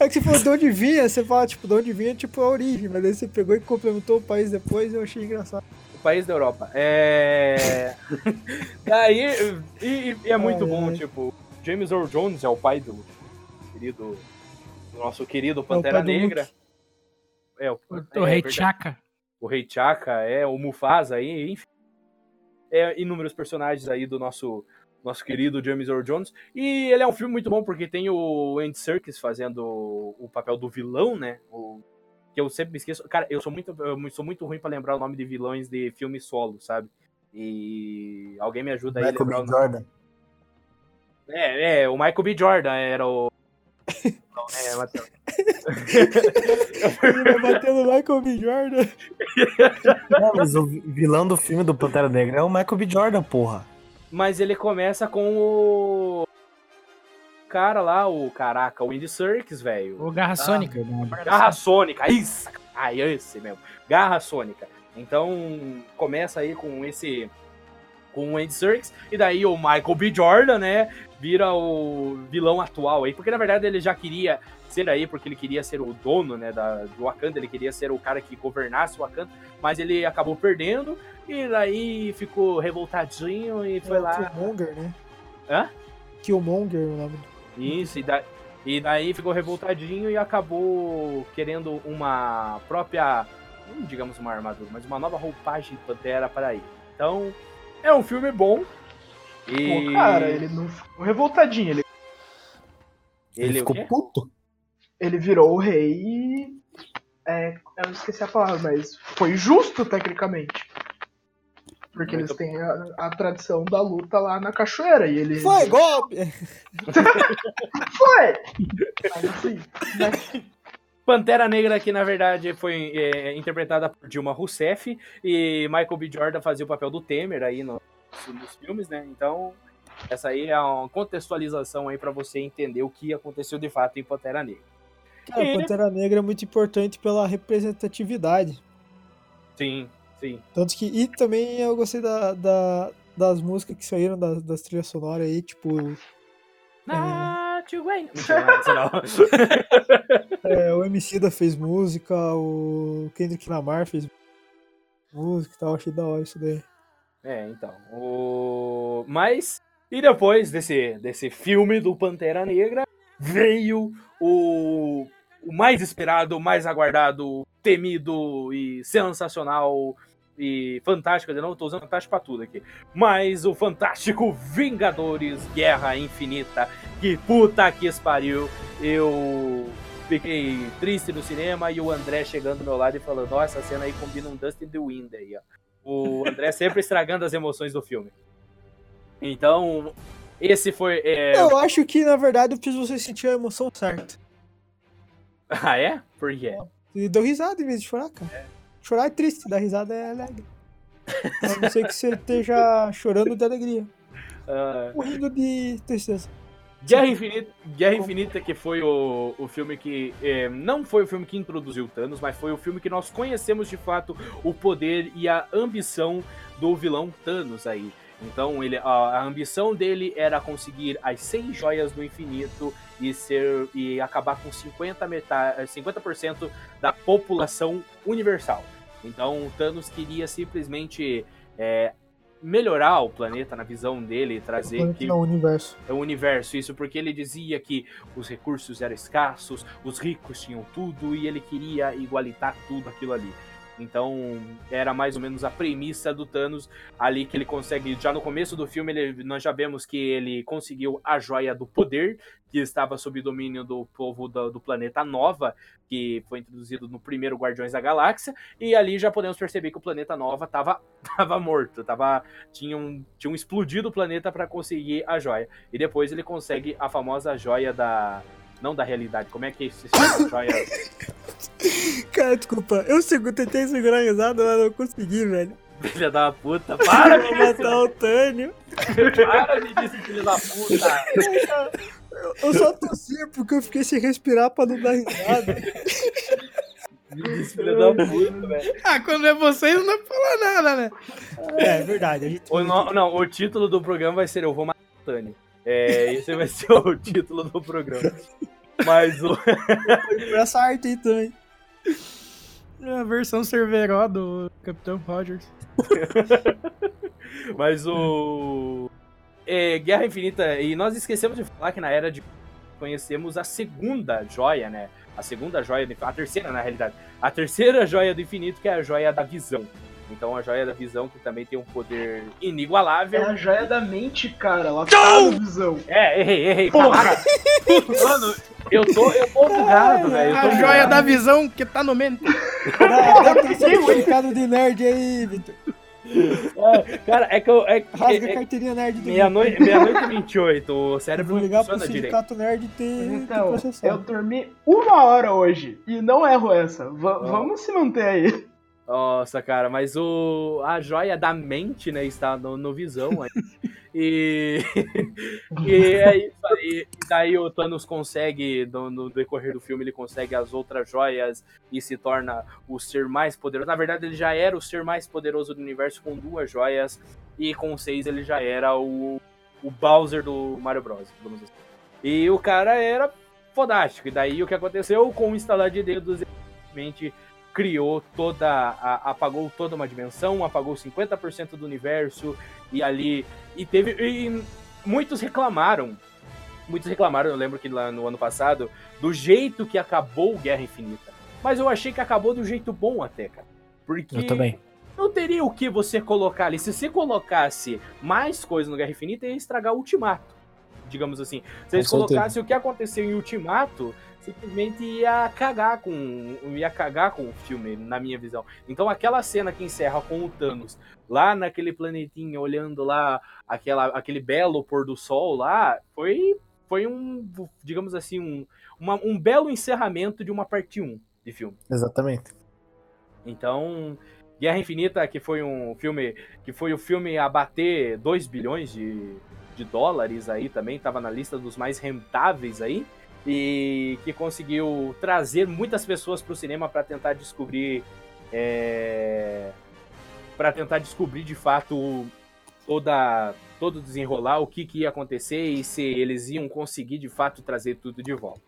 Speaker 2: É que você falou de onde vinha, você fala, tipo, de onde vinha, tipo, a origem, mas aí você pegou e complementou o país depois e eu achei engraçado.
Speaker 1: O país da Europa. É. <laughs> Daí. E, e é muito
Speaker 2: Ai,
Speaker 1: bom,
Speaker 2: ai.
Speaker 1: tipo, James Earl Jones é o pai do querido. do nosso querido
Speaker 2: pai
Speaker 1: Pantera
Speaker 2: do
Speaker 1: Negra.
Speaker 2: Luke.
Speaker 1: É, o,
Speaker 4: O,
Speaker 1: é,
Speaker 4: o Rei. Chaka.
Speaker 1: O Rei Chaka, é, o Mufasa aí, enfim. É, inúmeros personagens aí do nosso, nosso querido James Earl Jones. E ele é um filme muito bom porque tem o Andy Serkis fazendo o papel do vilão, né? O, que eu sempre me esqueço. Cara, eu sou muito, eu sou muito ruim pra lembrar o nome de vilões de filme solo, sabe? E alguém me ajuda aí a
Speaker 6: Michael B. Jordan.
Speaker 1: É, é, o Michael B. Jordan era o. Não, <laughs> é, Matheus. <laughs>
Speaker 2: Ele vai bater no Michael B. Jordan.
Speaker 6: Não, mas o vilão do filme do Pantera Negra é o Michael B. Jordan, porra.
Speaker 1: Mas ele começa com o. Cara lá, o caraca, o Andy Serkis, velho.
Speaker 4: O Garra Sônica.
Speaker 1: Garra Sônica, isso! Ah, esse mesmo. Garra Sônica. Então, começa aí com esse. Com o Andy Serkis, e daí o Michael B. Jordan, né? Vira o vilão atual aí. Porque na verdade ele já queria ser aí, porque ele queria ser o dono, né? Da, do Wakanda, ele queria ser o cara que governasse o Wakanda, mas ele acabou perdendo, e daí ficou revoltadinho e foi
Speaker 2: É o
Speaker 1: lá.
Speaker 2: Killmonger, né?
Speaker 1: Hã?
Speaker 2: Killmonger, o nome do...
Speaker 1: Isso, e, da- e daí ficou revoltadinho e acabou querendo uma própria, não digamos uma armadura, mas uma nova roupagem Pantera para ele. Então, é um filme bom. E
Speaker 5: Pô, cara, ele não ficou revoltadinho, ele,
Speaker 6: Ele,
Speaker 1: Ele
Speaker 6: ficou puto.
Speaker 5: ele virou o rei e. É, eu esqueci a palavra, mas foi justo tecnicamente. Porque
Speaker 1: Muito
Speaker 5: eles têm a, a tradição da luta lá na cachoeira e ele.
Speaker 2: Foi, golpe! <laughs>
Speaker 5: Foi! Mas assim, né?
Speaker 1: Pantera Negra, que na verdade foi é, interpretada por Dilma Rousseff e Michael B. Jordan fazia o papel do Temer aí no, nos filmes, né? Então, essa aí é uma contextualização aí para você entender o que aconteceu de fato em Pantera Negra.
Speaker 2: Cara, e... Pantera Negra é muito importante pela representatividade.
Speaker 1: Sim, sim.
Speaker 2: Tanto que. E também eu gostei da, da das músicas que saíram das, das trilhas sonoras aí, tipo.
Speaker 1: Not you ain't. <laughs>
Speaker 2: é, o MC da fez música, o Kendrick Lamar fez música e tal, achei da hora isso daí.
Speaker 1: É, então. O... Mas. E depois desse, desse filme do Pantera Negra, veio o, o mais esperado, o mais aguardado, temido e sensacional e fantástico, eu não tô usando fantástico pra tudo aqui. Mas o fantástico Vingadores Guerra Infinita, que puta que pariu. Eu fiquei triste no cinema e o André chegando do meu lado e falando: Ó, essa cena aí combina um Dust in the Wind aí, ó. O André sempre estragando as emoções do filme. Então, esse foi. É...
Speaker 2: Eu acho que, na verdade, eu fiz você sentir a emoção certa. <laughs>
Speaker 1: Ah, é? Por quê?
Speaker 2: E deu risada em vez de chorar, cara. É. Chorar é triste, dar risada é alegre. A não ser que você esteja chorando de alegria. Uh... <laughs> Morrendo de tristeza.
Speaker 1: Guerra Infinita, Guerra Infinita, que foi o, o filme que. É, não foi o filme que introduziu Thanos, mas foi o filme que nós conhecemos de fato o poder e a ambição do vilão Thanos aí. Então ele, a, a ambição dele era conseguir as 100 joias do infinito e ser e acabar com 50 metade, 50% da população universal. Então o Thanos queria simplesmente é, melhorar o planeta na visão dele, trazer
Speaker 2: o que o universo.
Speaker 1: É o universo, isso porque ele dizia que os recursos eram escassos, os ricos tinham tudo e ele queria igualitar tudo aquilo ali. Então, era mais ou menos a premissa do Thanos ali que ele consegue. Já no começo do filme, ele, nós já vemos que ele conseguiu a joia do poder, que estava sob domínio do povo do, do, planeta Nova, que foi introduzido no primeiro Guardiões da Galáxia, e ali já podemos perceber que o planeta Nova estava <laughs> tava morto, tava, tinham, tinham explodido o planeta para conseguir a joia. E depois ele consegue a famosa joia da. Não da realidade, como é que se chama joia? <laughs>
Speaker 2: Cara, desculpa, eu tentei segurar a risada, mas não consegui, velho.
Speaker 1: Filha da puta, para
Speaker 2: de matar o Tânio.
Speaker 1: Para de dizer, filho da puta. <laughs>
Speaker 2: Eu, só tossi porque eu fiquei sem respirar pra não dar risada.
Speaker 1: Filha da puta, velho.
Speaker 4: Ah, quando é vocês não dá pra falar nada, né?
Speaker 2: É, é verdade. A gente...
Speaker 1: o, não, não, o título do programa vai ser Eu Vou Matar o Tânio. É, esse vai ser o <laughs> título do programa. Mas o. <laughs>
Speaker 2: essa arte aí também.
Speaker 4: É a versão Cerveró do Capitão Rogers. <laughs>
Speaker 1: Mas o. É, Guerra Infinita. E nós esquecemos de falar que na era de. Conhecemos a segunda joia, né? A segunda joia. Do... A terceira, na realidade. A terceira joia do infinito, que é a joia da visão. Então a joia da visão, que também tem um poder inigualável.
Speaker 5: É a joia da mente, cara. Ela tá na visão.
Speaker 1: É, errei, errei. Porra! Mano, eu tô, eu tô bugado, velho.
Speaker 4: A joia da visão que tá no mente.
Speaker 2: Dá, dá certificado de nerd aí, Vitor.
Speaker 1: É, cara, é que eu. É,
Speaker 2: Rasga é, a carteirinha nerd
Speaker 1: do Meia-noite meia -noite 28, o cérebro
Speaker 2: Vou ligar pro sindicato nerd ter,
Speaker 5: então, ter Eu dormi uma hora hoje e não erro essa. V oh. Vamos se manter aí.
Speaker 1: Nossa, cara, mas o a joia da mente, né, está no, no visão aí. <laughs> e, e é isso aí. E daí o Thanos consegue, no, no, decorrer do filme, ele consegue as outras joias e se torna o ser mais poderoso. Na verdade, ele já era o ser mais poderoso do universo com duas joias, e com seis ele já era o, o Bowser do Mario Bros. Vamos dizer. E o cara era fodástico. E daí o que aconteceu com o instalar de dedos, realmente criou toda. A, apagou toda uma dimensão, apagou 50% do universo e ali. E teve. E muitos reclamaram. Muitos reclamaram, eu lembro que lá no ano passado, do jeito que acabou Guerra Infinita. Mas eu achei que acabou do jeito bom até, cara. Porque.
Speaker 6: Eu também.
Speaker 1: Não teria o que você colocar ali. Se você colocasse mais coisa no Guerra Infinita, ia estragar o Ultimato. Digamos assim. Se eles colocassem o que aconteceu em Ultimato, simplesmente ia cagar com ia cagar com o filme, na minha visão. Então aquela cena que encerra com o Thanos lá naquele planetinho olhando lá aquela, aquele belo pôr do sol lá, foi foi um, digamos assim, um, uma, um belo encerramento de uma parte 1 de filme.
Speaker 6: Exatamente.
Speaker 1: Então, Guerra Infinita, que foi um filme que foi o filme a bater 2 bilhões de, de dólares aí também, estava na lista dos mais rentáveis aí e que conseguiu trazer muitas pessoas para o cinema para tentar descobrir é, para tentar descobrir de fato toda todo desenrolar o que, que ia acontecer e se eles iam conseguir de fato trazer tudo de volta.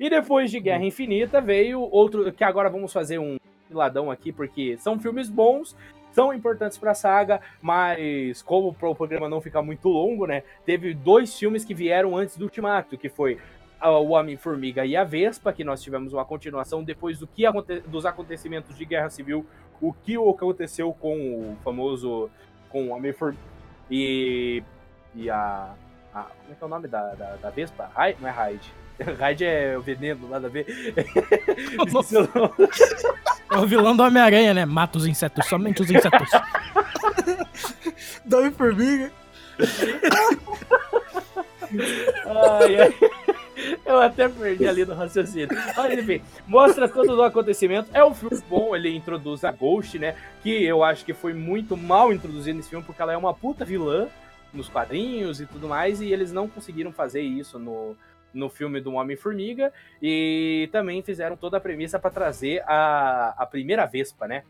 Speaker 1: E depois de Guerra Infinita veio outro que agora vamos fazer um ladão aqui porque são filmes bons, são importantes para a saga, mas como o programa não ficar muito longo, né? Teve dois filmes que vieram antes do Ultimato, que foi o Homem-Formiga e a Vespa, que nós tivemos uma continuação depois do que aconte dos acontecimentos de Guerra Civil, o que aconteceu com o famoso com o Homem-Formiga e, e a, a, Como é que é o nome da, da, da Vespa? Hyde? Não é Hyde. <laughs> Hyde é o veneno, nada a ver. <laughs>
Speaker 4: é o vilão do Homem-Aranha, né? Mata os insetos, somente os insetos. <laughs>
Speaker 2: Dá formiga.
Speaker 1: ai, ai. Eu até perdi ali no raciocínio. Mas enfim, mostra todo o acontecimento. É um filme bom, ele introduz a Ghost, né? Que eu acho que foi muito mal introduzido nesse filme, porque ela é uma puta vilã nos quadrinhos e tudo mais, e eles não conseguiram fazer isso no, no filme do Homem-Formiga. E também fizeram toda a premissa para trazer a, a primeira Vespa, né?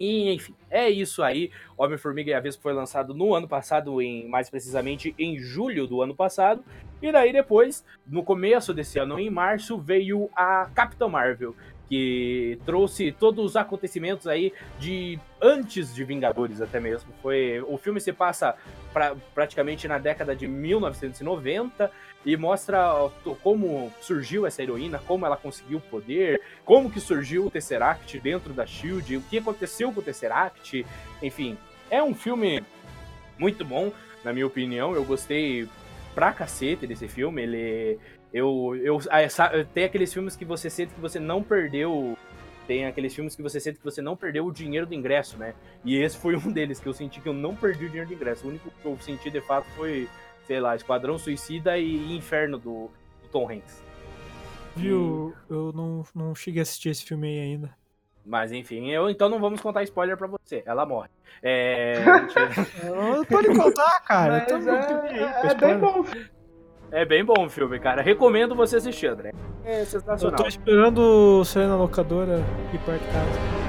Speaker 1: E, enfim, é isso aí. Homem-Formiga e a Vespa foi lançado no ano passado, em mais precisamente em julho do ano passado. E daí depois, no começo desse ano, em março, veio a Capitã Marvel, que trouxe todos os acontecimentos aí de antes de Vingadores até mesmo. Foi o filme se passa pra, praticamente na década de 1990 e mostra como surgiu essa heroína, como ela conseguiu o poder, como que surgiu o Tesseract dentro da Shield, o que aconteceu com o Tesseract, enfim, é um filme muito bom, na minha opinião. Eu gostei pra cacete desse filme. Ele. Eu, eu, ah, tem aqueles filmes que você sente que você não perdeu. Tem aqueles filmes que você sente que você não perdeu o dinheiro do ingresso, né? E esse foi <laughs> um deles, que eu senti que eu não perdi o dinheiro do ingresso. O único que eu senti de fato foi, sei lá, Esquadrão Suicida e Inferno do, do Tom Hanks.
Speaker 2: Viu? E... Eu não, não cheguei a assistir esse filme aí ainda.
Speaker 1: Mas enfim, eu então não vamos contar spoiler pra você. Ela morre. É. <laughs>
Speaker 2: Pode contar, cara.
Speaker 5: Mas é, é bem bom.
Speaker 1: É bem bom o filme, cara. Recomendo você assistir, André. É sensacional.
Speaker 2: Eu tô esperando sair na locadora e de casa.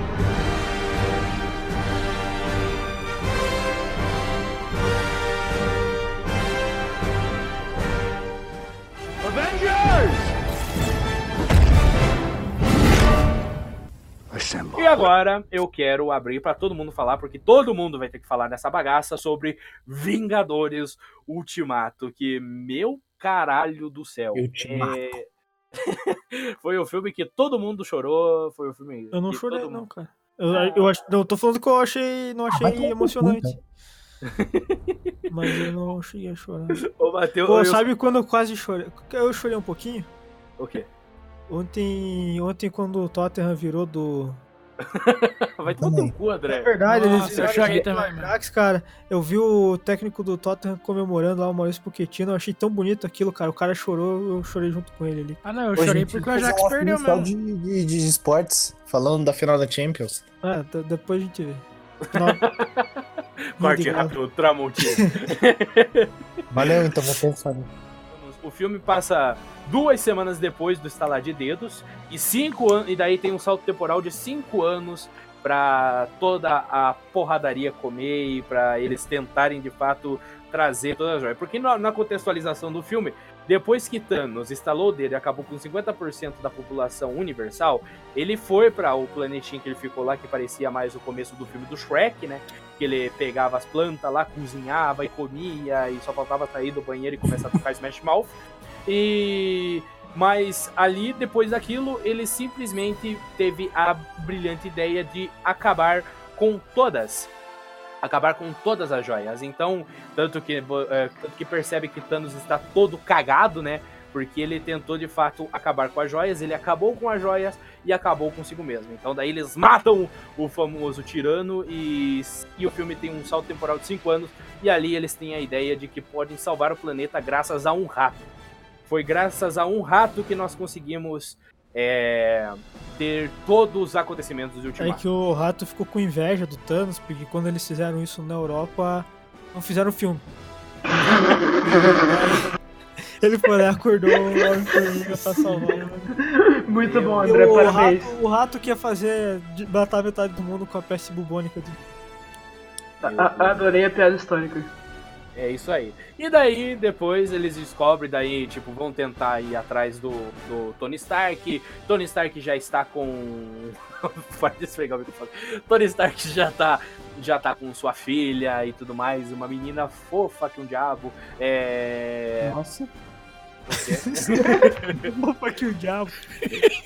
Speaker 1: E agora eu quero abrir para todo mundo falar, porque todo mundo vai ter que falar nessa bagaça sobre Vingadores Ultimato, que meu caralho do céu.
Speaker 2: Ultimato. É... <laughs>
Speaker 1: foi o filme que todo mundo chorou, foi o filme
Speaker 2: Eu não chorei não, cara. Eu, ah. eu, acho, eu tô falando que eu achei, não ah, achei ah, emocionante. Mas eu não cheguei a chorar. <laughs>
Speaker 1: Ô, Mateus,
Speaker 2: Pô, eu... sabe quando eu quase chorei? Eu chorei um pouquinho.
Speaker 1: O quê?
Speaker 2: Ontem, ontem quando o Tottenham virou do. <laughs>
Speaker 1: Vai tomar no cu, André.
Speaker 2: É verdade, Nossa, eles eu também, Ajax, cara. Eu vi o técnico do Tottenham comemorando lá o Maurício Pochettino, eu achei tão bonito aquilo, cara. O cara chorou, eu chorei junto com ele ali.
Speaker 4: Ah, não, eu Pô, chorei porque o Ajax perdeu mesmo.
Speaker 6: De, de, de esportes, falando da final da Champions.
Speaker 2: Ah, depois a gente vê. <laughs>
Speaker 1: Corte rápido, Tramontina. <laughs>
Speaker 6: Valeu, então vou pensar.
Speaker 1: O filme passa duas semanas depois do estalar de dedos e cinco e daí tem um salto temporal de cinco anos para toda a porradaria comer e para eles tentarem de fato trazer toda a joia. Porque na, na, contextualização do filme, depois que Thanos instalou dele e acabou com 50% da população universal, ele foi para o planetinho que ele ficou lá, que parecia mais o começo do filme do Shrek, né? Que ele pegava as plantas lá, cozinhava e comia e só faltava sair do banheiro e começar a tocar Smash Mouth. E mas ali depois daquilo ele simplesmente teve a brilhante ideia de acabar com todas acabar com todas as joias. Então, tanto que, é, tanto que percebe que Thanos está todo cagado, né? porque ele tentou de fato acabar com as joias, ele acabou com as joias e acabou consigo mesmo. Então daí eles matam o famoso tirano e, e o filme tem um salto temporal de 5 anos e ali eles têm a ideia de que podem salvar o planeta graças a um rato. Foi graças a um rato que nós conseguimos é, ter todos os acontecimentos de Ultimato.
Speaker 2: É que o rato ficou com inveja do Thanos, porque quando eles fizeram isso na Europa, não fizeram filme. <laughs> Ele foi lá, acordou pra salvar.
Speaker 5: Muito bom, André, o parabéns.
Speaker 2: Rato, o rato que ia fazer matar metade do mundo com a peste bubônica. De...
Speaker 5: Adorei a piada histórica.
Speaker 1: É isso aí. E daí, depois eles descobrem, daí, tipo, vão tentar ir atrás do, do Tony Stark. Tony Stark já está com. <laughs> Pode esfregar o microfone. Tony Stark já tá, já tá com sua filha e tudo mais. Uma menina fofa que um diabo. É.
Speaker 3: Nossa. <laughs>
Speaker 2: Fofa que o diabo.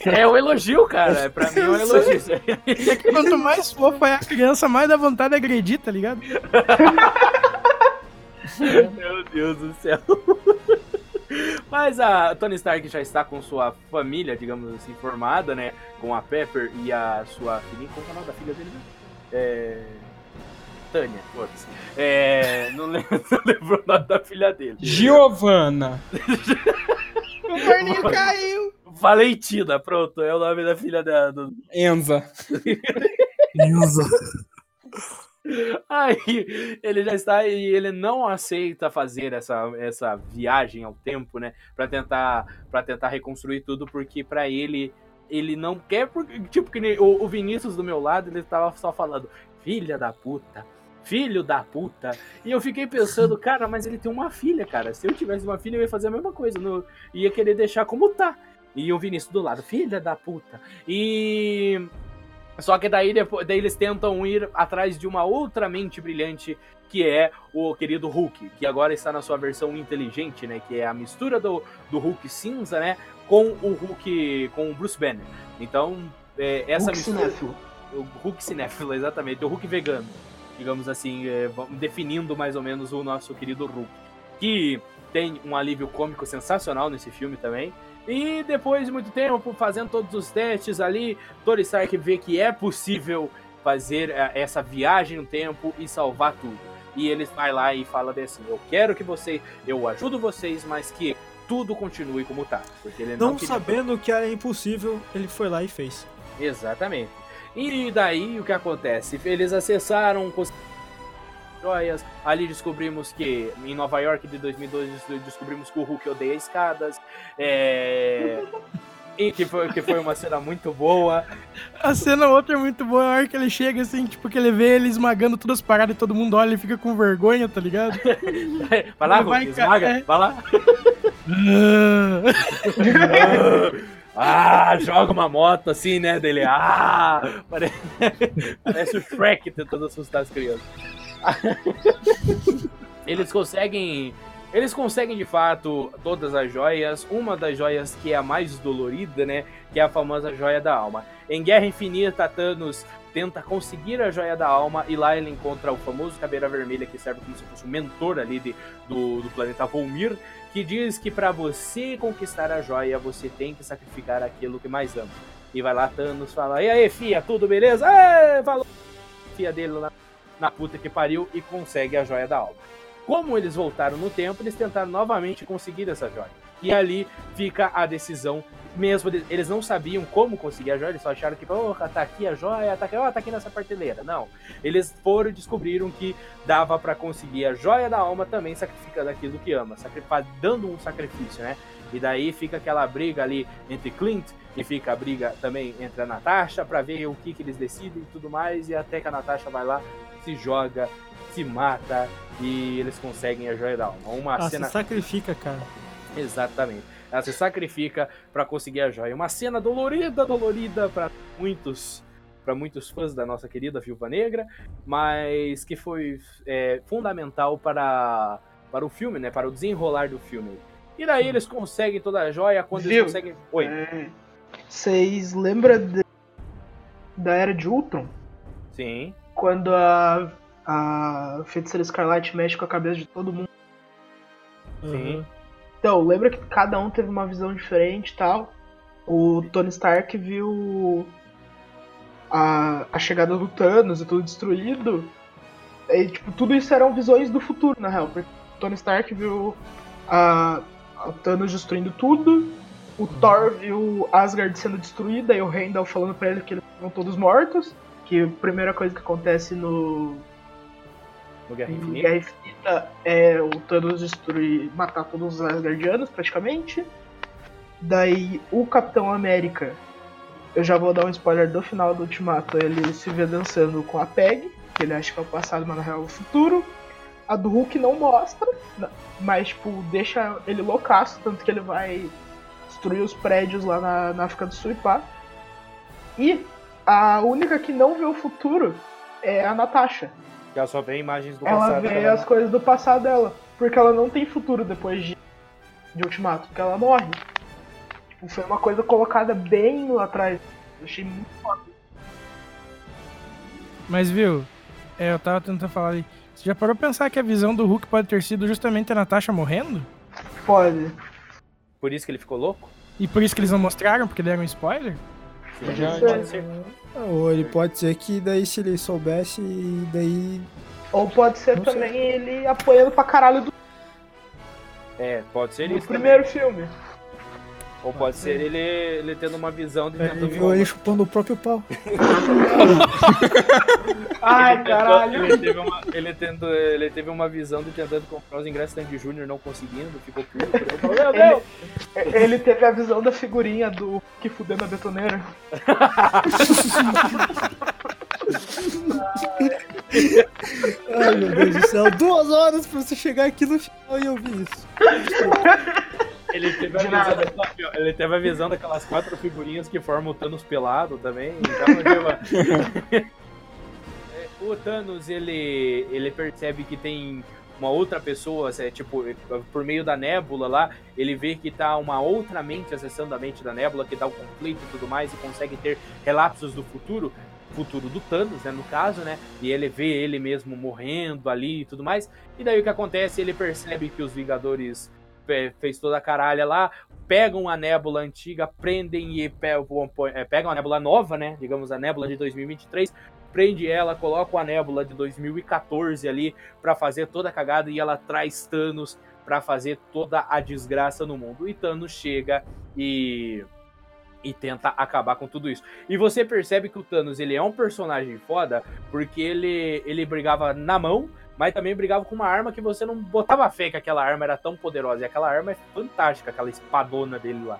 Speaker 1: É um elogio, cara. Pra mim é um elogio.
Speaker 4: É que quanto mais fofa é a criança, mais dá vontade de agredir, tá ligado? <laughs>
Speaker 1: Meu Deus do céu. Mas a Tony Stark já está com sua família, digamos assim, formada, né? Com a Pepper e a sua filhinha. Como é o nome da filha dele? É. Tânia, foda-se. É. Não <laughs> lembro, não lembro o nome da filha dele.
Speaker 3: Giovanna.
Speaker 4: o forninho caiu.
Speaker 1: Valentina, pronto, é o nome da filha dela. Do...
Speaker 3: Enza. <laughs>
Speaker 2: Enza. <laughs>
Speaker 1: Aí ele já está e ele não aceita fazer essa, essa viagem ao tempo, né, para tentar para tentar reconstruir tudo porque para ele ele não quer porque tipo que o, o Vinícius do meu lado ele estava só falando filha da puta, filho da puta. E eu fiquei pensando, <laughs> cara, mas ele tem uma filha, cara. Se eu tivesse uma filha, eu ia fazer a mesma coisa. No, ia querer deixar como tá. E o Vinícius do lado, filha da puta. E só que daí, depois, daí eles tentam ir atrás de uma outra mente brilhante, que é o querido Hulk, que agora está na sua versão inteligente, né? Que é a mistura do, do Hulk cinza, né? Com o Hulk. com o Bruce Banner. Então, é, essa
Speaker 5: Hulk
Speaker 1: mistura.
Speaker 5: cinéfilo.
Speaker 1: O Hulk cinéfilo, exatamente. O Hulk vegano. Digamos assim, é, definindo mais ou menos o nosso querido Hulk. Que tem um alívio cômico sensacional nesse filme também. E depois de muito tempo, fazendo todos os testes ali, Tony Stark vê que é possível fazer eh, essa viagem no tempo e salvar tudo. E ele vai lá e fala assim: Eu quero que você, eu ajudo vocês, mas que tudo continue como tá. Porque ele
Speaker 2: não,
Speaker 1: não queria...
Speaker 2: sabendo que era impossível, ele foi lá e fez.
Speaker 1: Exatamente. E daí o que acontece? Eles acessaram, joias. Ali descobrimos que em Nova York de 2012 descobrimos que o Hulk odeia escadas. É... e que foi, que foi uma cena muito boa.
Speaker 4: A cena outra é muito boa, a hora que ele chega assim, tipo, que ele vê ele esmagando todas as paradas e todo mundo olha e fica com vergonha, tá ligado? <laughs>
Speaker 1: vai lá,
Speaker 4: Vai,
Speaker 1: Hulk,
Speaker 4: cara,
Speaker 1: esmaga,
Speaker 4: é.
Speaker 1: vai lá. <laughs> ah, joga uma moto assim, né, dele. Ah, parece, <laughs> parece o Shrek tentando assustar as crianças. <laughs> Eles conseguem. Eles conseguem de fato todas as joias. Uma das joias que é a mais dolorida, né? Que é a famosa joia da alma. Em Guerra Infinita, Thanos tenta conseguir a joia da alma e lá ele encontra o famoso Caveira Vermelha que serve como se fosse o mentor ali de, do, do planeta Volmir, que diz que para você conquistar a joia você tem que sacrificar aquilo que mais ama. E vai lá Thanos fala: "E aí, fia, tudo beleza?" É, falou. Fia dele lá na puta que pariu e consegue a joia da alma. Como eles voltaram no tempo, eles tentaram novamente conseguir essa joia. E ali fica a decisão. Mesmo eles não sabiam como conseguir a joia, eles só acharam que, porra, tá aqui a joia, tá aqui, tá aqui nessa prateleira. Não. Eles foram e descobriram que dava pra conseguir a joia da alma também sacrificando aquilo que ama, dando um sacrifício, né? E daí fica aquela briga ali entre Clint e fica a briga também entre a Natasha pra ver o que, que eles decidem e tudo mais. E até que a Natasha vai lá, se joga, se mata e eles conseguem a joia da alma. Uma
Speaker 2: Ah,
Speaker 1: cena.
Speaker 2: se sacrifica, cara.
Speaker 1: Exatamente. Ela se sacrifica pra conseguir a joia. Uma cena dolorida, dolorida pra muitos para muitos fãs da nossa querida Viúva Negra, mas que foi é, fundamental para, para o filme, né? Para o desenrolar do filme. E daí eles conseguem toda a joia quando eles conseguem. Oi.
Speaker 5: É, Vocês lembram de- da Era de Ultron?
Speaker 1: Sim.
Speaker 5: Quando a, a Feiticeira Escarlate mexe com a cabeça de todo mundo.
Speaker 1: Sim.
Speaker 5: Então, lembra que cada um teve uma visão diferente e tal. O Tony Stark viu a, a chegada do Thanos e tudo destruído. E, tipo, tudo isso eram visões do futuro, na real. Porque o Tony Stark viu a, a Thanos destruindo tudo. O Thor viu Asgard sendo destruída e o Heimdall falando pra ele que eles estão todos mortos. Que a primeira coisa que acontece no,
Speaker 1: No Guerra Infinita.
Speaker 5: Guerra Infinita é o Thanos destruir, matar todos os Asgardianos, praticamente. Daí o Capitão América, eu já vou dar um spoiler do final do Ultimato, ele se vê dançando com a Peg, que ele acha que é o passado, mas na real é o futuro. A do Hulk não mostra, mas tipo, deixa ele loucaço, tanto que ele vai destruir os prédios lá na, na África do Sul e pá. E a única que não vê o futuro é a Natasha
Speaker 1: ela só vê imagens do
Speaker 5: ela
Speaker 1: passado.
Speaker 5: vê
Speaker 1: ela-
Speaker 5: as coisas do passado dela. Porque ela não tem futuro depois de, de Ultimato, porque ela morre. Tipo, foi uma coisa colocada bem lá atrás. Eu achei muito foda.
Speaker 4: Mas viu, é, eu tava tentando falar ali. Você já parou pra pensar que a visão do Hulk pode ter sido justamente a Natasha morrendo?
Speaker 5: Pode.
Speaker 1: Por isso que ele ficou louco?
Speaker 4: E por isso que eles não mostraram, porque deram um spoiler?
Speaker 5: Já-
Speaker 1: pode ser.
Speaker 2: Ou ele pode ser que daí se ele soubesse, daí.
Speaker 5: Ou pode ser
Speaker 2: Não sei.
Speaker 5: também ele apoiando pra caralho do,
Speaker 1: É, pode ser
Speaker 5: do
Speaker 1: isso.
Speaker 5: primeiro filme.
Speaker 1: Ou pode ser ele, ele tendo uma visão de
Speaker 2: Ele
Speaker 1: tentando
Speaker 2: viu ele chupando o próprio pau. <laughs>
Speaker 5: Ai,
Speaker 1: Ele tentou-
Speaker 5: caralho.
Speaker 1: Ele teve, uma, ele, tentou, ele teve uma visão de tentando comprar os ingressos da Júnior, não conseguindo, ficou puto. <laughs> Ele meu Deus!
Speaker 5: Ele, ele teve a visão da figurinha do que fudendo a betoneira. <laughs>
Speaker 2: Ai meu Deus do céu, duas horas pra você chegar aqui no final e ouvir isso.
Speaker 1: Ele teve, daquela- ele teve a visão daquelas quatro figurinhas que formam o Thanos pelado também. Então, <laughs> É, o Thanos, ele, ele percebe que tem uma outra pessoa, é, tipo, por meio da nébula lá, ele vê que tá uma outra mente acessando a mente da nébula, que dá o conflito e tudo mais, e consegue ter relapsos do futuro, futuro do Thanos, né, no caso, né, e ele vê ele mesmo morrendo ali e tudo mais, e daí o que acontece, ele percebe que os Vingadores fez toda a caralha lá, pegam a nébula antiga, prendem e é, pegam a nébula nova, né, digamos a nébula de 2023, prende ela, coloca a nébula de 2014 ali pra fazer toda a cagada e ela traz Thanos pra fazer toda a desgraça no mundo. E Thanos chega e e tenta acabar com tudo isso. E você percebe que o Thanos ele é um personagem foda porque ele ele brigava na mão, mas também brigava com uma arma que você não botava fé que aquela arma era tão poderosa. E aquela arma é fantástica, aquela espadona dele lá.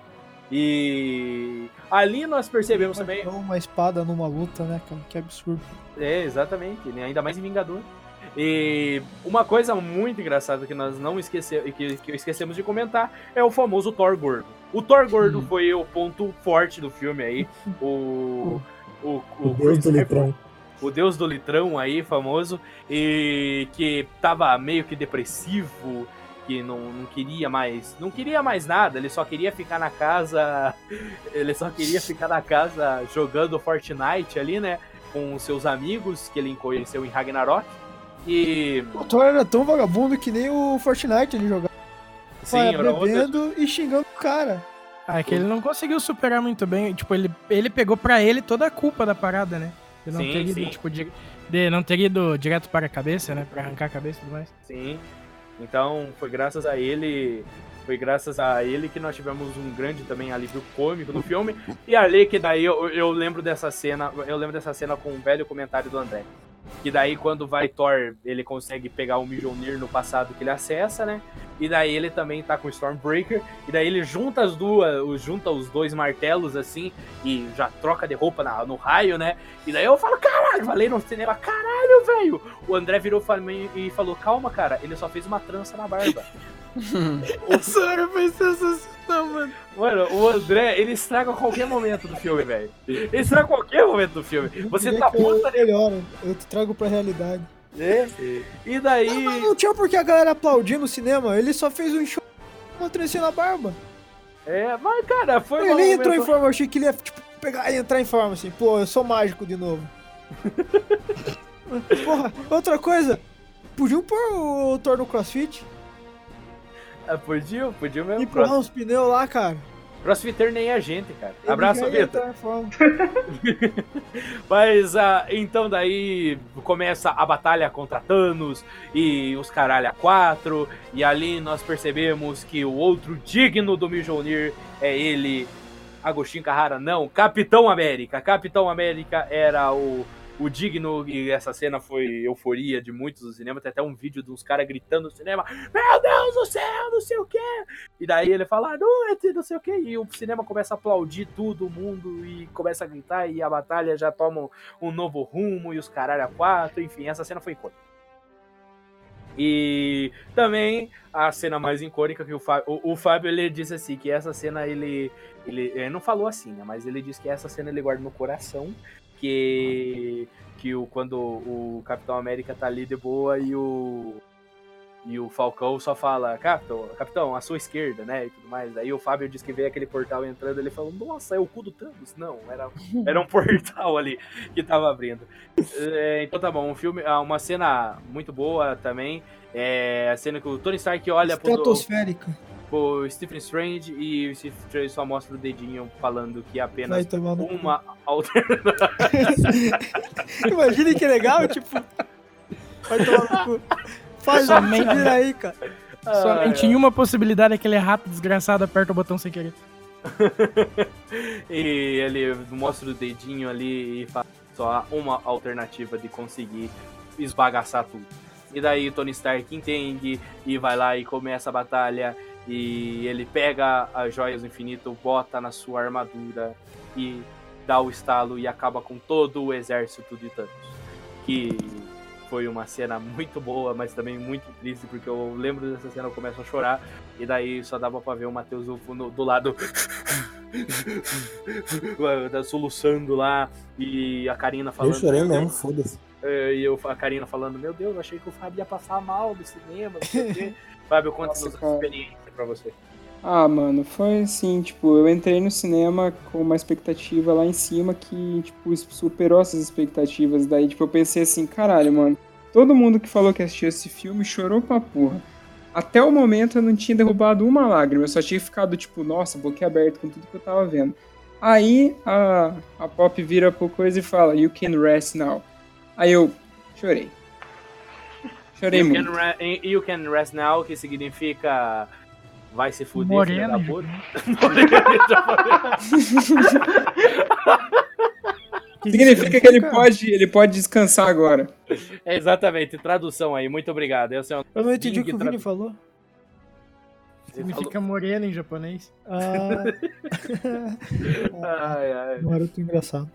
Speaker 1: E ali nós percebemos também
Speaker 2: Uma espada numa luta, né? Que absurdo.
Speaker 1: é, exatamente, né? ainda mais em Vingador. E uma coisa muito engraçada que nós não esquecemos, que, que esquecemos de comentar é o famoso Thor gordo. O Thor gordo foi o ponto forte do filme aí. O, <laughs> o, o, Chris Evans, o deus do litrão aí, famoso, e que tava meio que depressivo, que não, não queria mais, não queria mais nada, ele só queria ficar na casa, <laughs> ele só queria ficar na casa jogando Fortnite ali, né, com os seus amigos que ele conheceu em Ragnarok. E
Speaker 2: O Thor era tão vagabundo que nem o Fortnite ele jogava.
Speaker 1: sim,
Speaker 2: Vai
Speaker 1: era outra,
Speaker 2: bebendo e xingando o cara.
Speaker 4: Ah, é que ele não conseguiu superar muito bem. Tipo, ele, ele pegou pra ele toda a culpa da parada, né? De não
Speaker 1: Sim,
Speaker 4: ter ido,
Speaker 1: sim.
Speaker 4: tipo, de, de não ter ido direto para a cabeça, né? Pra arrancar a cabeça e tudo mais.
Speaker 1: Sim. Então, foi graças a ele, foi graças a ele que nós tivemos um grande também alívio cômico no filme. E ali que daí eu, eu lembro dessa cena, eu lembro dessa cena com um velho comentário do André. Que daí quando vai Thor, ele consegue pegar o Mjolnir no passado que ele acessa, né? E daí ele também tá com o Stormbreaker, e daí ele junta as duas, junta os dois martelos assim e já troca de roupa na- no raio, né? E daí eu falo, caralho, falei no cinema, caralho, velho. O André virou pra mim e falou, calma, cara, ele só fez uma trança na barba. <laughs>
Speaker 4: Essa hora foi sensacional, mano.
Speaker 1: Mano, o André, ele estraga qualquer momento do filme, velho. Ele estraga qualquer momento do filme. Você tá
Speaker 2: que eu
Speaker 1: puta,
Speaker 2: melhoro, eu te trago pra realidade.
Speaker 1: né? E daí.
Speaker 2: Mas não tinha por que a galera aplaudir no cinema, ele só fez um show uma trancinha na barba.
Speaker 1: É, mas cara, foi
Speaker 2: Ele
Speaker 1: um
Speaker 2: nem entrou em forma, eu achei que ele ia tipo, pegar e entrar em forma assim, pô, eu sou mágico de novo. <laughs> Porra, outra coisa, podiam pôr o Thor no crossfit?
Speaker 1: Ah, podia, podia mesmo.
Speaker 2: Empurrar uns pneus lá, cara.
Speaker 1: Crossfitter nem a gente, cara.
Speaker 2: Ele
Speaker 1: Abraço, Vitor.
Speaker 2: falando. <laughs>
Speaker 1: Mas ah, então daí começa a batalha contra Thanos e os caralho a quatro. E ali nós percebemos que o outro digno do Mjolnir é ele, Agostinho Carrara, não, Capitão América. Capitão América era o, o digno e essa cena foi euforia de muitos no cinema. Tem até um vídeo de uns caras gritando no cinema: Meu Deus do céu, não sei o quê. E daí ele fala, não, é não sei o quê. E o cinema começa a aplaudir tudo o mundo e começa a gritar. E a batalha já toma um novo rumo. E os caralho a quatro. Enfim, essa cena foi icônica. E também a cena mais icônica que o Fábio, o, o Fábio ele disse assim que essa cena ele, ele, ele não falou assim, né, mas ele disse que essa cena ele guarda no coração, que que o quando o Capitão América tá ali de boa e o e o Falcão só fala, Capitão, Capitão, à sua esquerda, né? E tudo mais. Aí o Fábio disse que veio aquele portal entrando, ele falou, nossa, é o cu do Thanos. Não, era, <laughs> era um portal ali que tava abrindo. É, então tá bom, um filme, ah, uma cena muito boa também. É a cena que o Tony Stark olha
Speaker 2: Estratosférica.
Speaker 1: pro Stephen Strange e o Stephen Strange só mostra o dedinho falando que é apenas uma alternativa. <laughs>
Speaker 2: Imagine que legal, tipo. Vai tomar no cu. Faz um vira aí, cara.
Speaker 4: Somente em uma possibilidade aquele rato desgraçado aperta o botão sem querer. <laughs>
Speaker 1: E ele mostra o dedinho ali e fala só há uma alternativa de conseguir esbagaçar tudo. E daí o Tony Stark entende e vai lá e começa a batalha. E ele pega as joias do infinito, bota na sua armadura e dá o estalo e acaba com todo o exército de Thanos. Que foi uma cena muito boa, mas também muito triste, porque eu lembro dessa cena, eu começo a chorar, e daí só dava pra ver o Matheus no- do lado <laughs> soluçando lá, e a Karina
Speaker 6: Eu
Speaker 1: falando.
Speaker 6: chorei
Speaker 1: "Meu
Speaker 6: mesmo,
Speaker 1: Deus",
Speaker 6: foda-se.
Speaker 1: é, E eu, a Karina falando, meu Deus, achei que o Fábio ia passar mal do cinema, não sei o quê. <laughs> Fábio, conta-nos
Speaker 3: Nossa,
Speaker 1: a
Speaker 3: cara.
Speaker 1: Pra você.
Speaker 3: Ah, mano, foi assim, tipo, eu entrei no cinema com uma expectativa lá em cima que, tipo, superou essas expectativas. Daí, tipo, eu pensei assim, caralho, mano, todo mundo que falou que assistiu esse filme chorou pra porra. Até o momento eu não tinha derrubado uma lágrima, eu só tinha ficado, tipo, nossa, boquiaberto com tudo que eu tava vendo. Aí a, a Pop vira pro coisa e fala, You can rest now. Aí eu chorei. Chorei
Speaker 1: You
Speaker 3: muito.
Speaker 1: can, you can rest now, que significa vai se fuder, filha da
Speaker 4: Moreno,
Speaker 1: puta. <laughs>
Speaker 2: Que
Speaker 3: Significa que ele pode, ele pode descansar agora.
Speaker 1: É exatamente, tradução aí, muito obrigado. Um...
Speaker 2: Eu não entendi o que o
Speaker 1: Vini
Speaker 2: falou.
Speaker 4: Significa moreno em japonês.
Speaker 2: Ah, <laughs>
Speaker 1: Ai, ai.
Speaker 2: Naruto engraçado.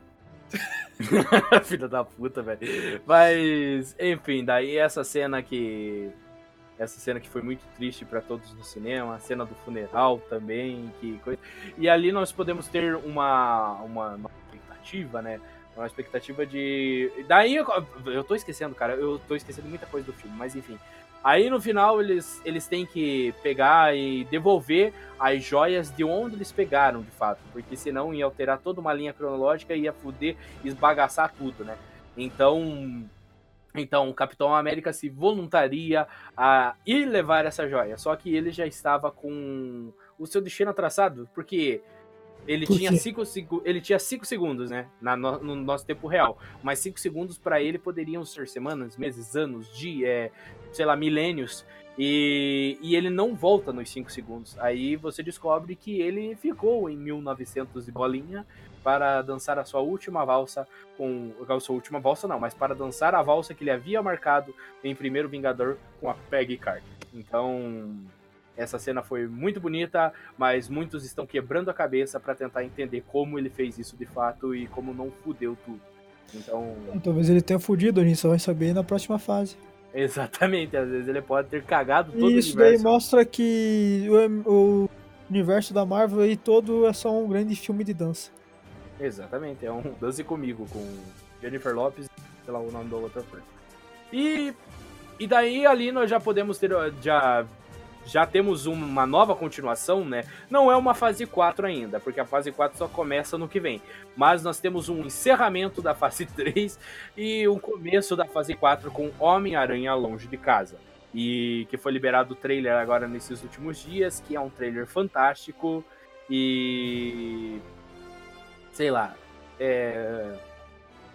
Speaker 2: <laughs>
Speaker 1: Filha da puta, velho. Mas, enfim, daí essa cena que. Essa cena que foi muito triste pra todos no cinema, a cena do funeral também, que coisa. E ali nós podemos ter uma, uma, uma expectativa, né? Uma expectativa de. Daí eu, eu tô esquecendo, cara, eu tô esquecendo muita coisa do filme, mas enfim. Aí no final eles, eles têm que pegar e devolver as joias de onde eles pegaram, de fato. Porque senão ia alterar toda uma linha cronológica e ia fuder, esbagaçar tudo, né? Então. Então o Capitão América se voluntaria a ir levar essa joia. Só que ele já estava com o seu destino traçado, porque ele
Speaker 2: Por
Speaker 1: tinha cinco, ele tinha cinco segundos, né? Na, no, no nosso tempo real. Mas cinco segundos para ele poderiam ser semanas, meses, anos, dias, é, sei lá, milênios. E, e ele não volta nos 5 segundos. Aí você descobre que ele ficou em 1900 e bolinha para dançar a sua última valsa com. A sua última valsa não, mas para dançar a valsa que ele havia marcado em Primeiro Vingador com a Peggy Carter. Então. Essa cena foi muito bonita, mas muitos estão quebrando a cabeça para tentar entender como ele fez isso de fato e como não fudeu tudo. Então,
Speaker 2: Talvez ele tenha fudido, a gente só vai saber na próxima fase.
Speaker 1: exatamente, às vezes ele pode ter cagado todo
Speaker 2: E
Speaker 1: o
Speaker 2: isso daí
Speaker 1: universo.
Speaker 2: mostra que o, o universo da Marvel aí todo é só um grande filme de dança.
Speaker 1: Exatamente, é um <laughs> Dance Comigo, com Jennifer Lopes, sei lá o nome da outra ator. E, e daí ali nós já podemos ter, já, já temos uma nova continuação, né? Não é uma fase 4 ainda, porque a fase 4 só começa no que vem. Mas nós temos um encerramento da fase <laughs> 3 e o começo da fase 4 com Homem-Aranha longe de casa. e que foi liberado o trailer agora nesses últimos dias, que é um trailer fantástico e sei lá, é...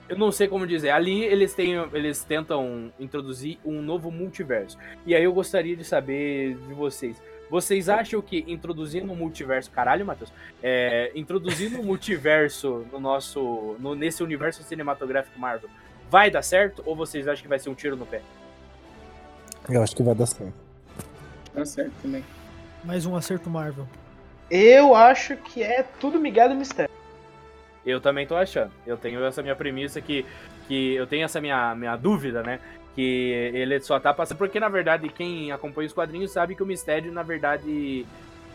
Speaker 1: eu não sei como dizer. Ali eles têm, eles tentam introduzir um novo multiverso. E aí eu gostaria de saber de vocês. Vocês acham que introduzindo um multiverso, caralho, Matheus, é, introduzindo um multiverso no nosso, no, nesse universo cinematográfico Marvel, vai dar certo ou vocês acham que vai ser um tiro no pé?
Speaker 6: Eu acho que vai dar certo.
Speaker 3: Dá certo também.
Speaker 2: Mais um acerto Marvel.
Speaker 5: Eu acho que é tudo Miguel do Mistério.
Speaker 1: Eu também tô achando. Eu tenho essa minha premissa que, que eu tenho essa minha, minha dúvida, né? Que ele só tá passando. Porque, na verdade, quem acompanha os quadrinhos sabe que o Mistério, na verdade,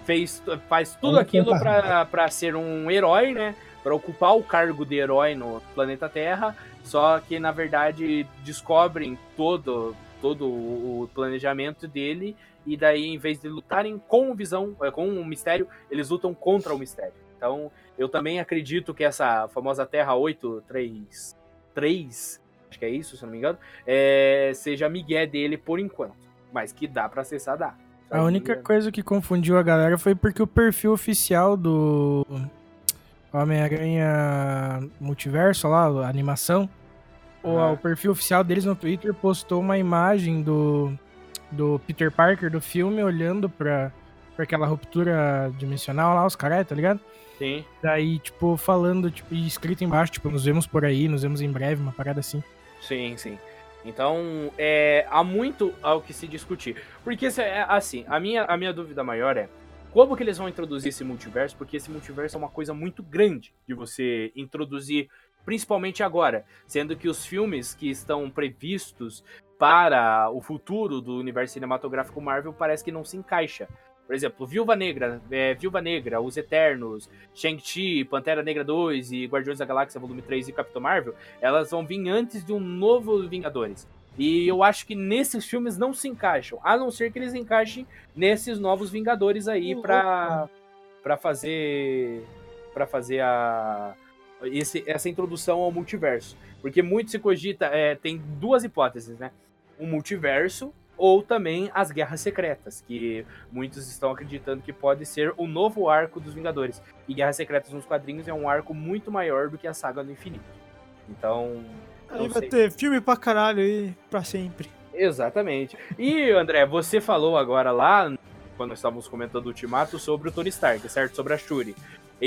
Speaker 1: fez, faz tudo aquilo pra ser um herói, né? Pra ocupar o cargo de herói no planeta Terra. Só que, na verdade, descobrem todo, todo o planejamento dele. E daí, em vez de lutarem com o Visão, eh, com o Mistério, eles lutam contra o Mistério. Então, eu também acredito que essa famosa Terra 833, acho que é isso, se não me engano, é, seja a Miguel dele por enquanto. Mas que dá para acessar, dá.
Speaker 4: A única coisa que confundiu a galera foi porque o perfil oficial do Homem-Aranha Multiverso lá, a animação, o,
Speaker 1: Ah.
Speaker 4: o perfil oficial deles no Twitter postou uma imagem do, do Peter Parker do filme olhando pra, pra aquela ruptura dimensional lá, os caras, tá ligado?
Speaker 1: Sim.
Speaker 4: Daí, tipo, falando, tipo, e escrito embaixo, tipo, nos vemos por aí, nos vemos em breve, uma parada assim.
Speaker 1: Sim, sim. Então, é, há muito ao que se discutir. Porque, é, assim, a minha, a minha dúvida maior é como que eles vão introduzir esse multiverso? Porque esse multiverso é uma coisa muito grande de você introduzir, principalmente agora. Sendo que os filmes que estão previstos para o futuro do universo cinematográfico Marvel parece que não se encaixa. Por exemplo, Viúva Negra, é, Viúva Negra, Os Eternos, Shang-Chi, Pantera Negra 2 e Guardiões da Galáxia Volume 3 e Capitão Marvel, elas vão vir antes de um novo Vingadores. E eu acho que nesses filmes não se encaixam, a não ser que eles encaixem nesses novos Vingadores aí pra, pra fazer para fazer a esse, essa introdução ao multiverso. Porque muito se cogita, é, tem duas hipóteses, né? O multiverso ou também as guerras secretas, que muitos estão acreditando que pode ser o novo arco dos Vingadores. E Guerras Secretas nos quadrinhos é um arco muito maior do que a saga do infinito. Então,
Speaker 2: Aí vai
Speaker 1: sei.
Speaker 2: ter filme pra caralho aí, pra sempre.
Speaker 1: Exatamente. E, André, você falou agora lá, quando nós estávamos comentando o Ultimato, sobre o Tony Stark, certo? Sobre a Shuri.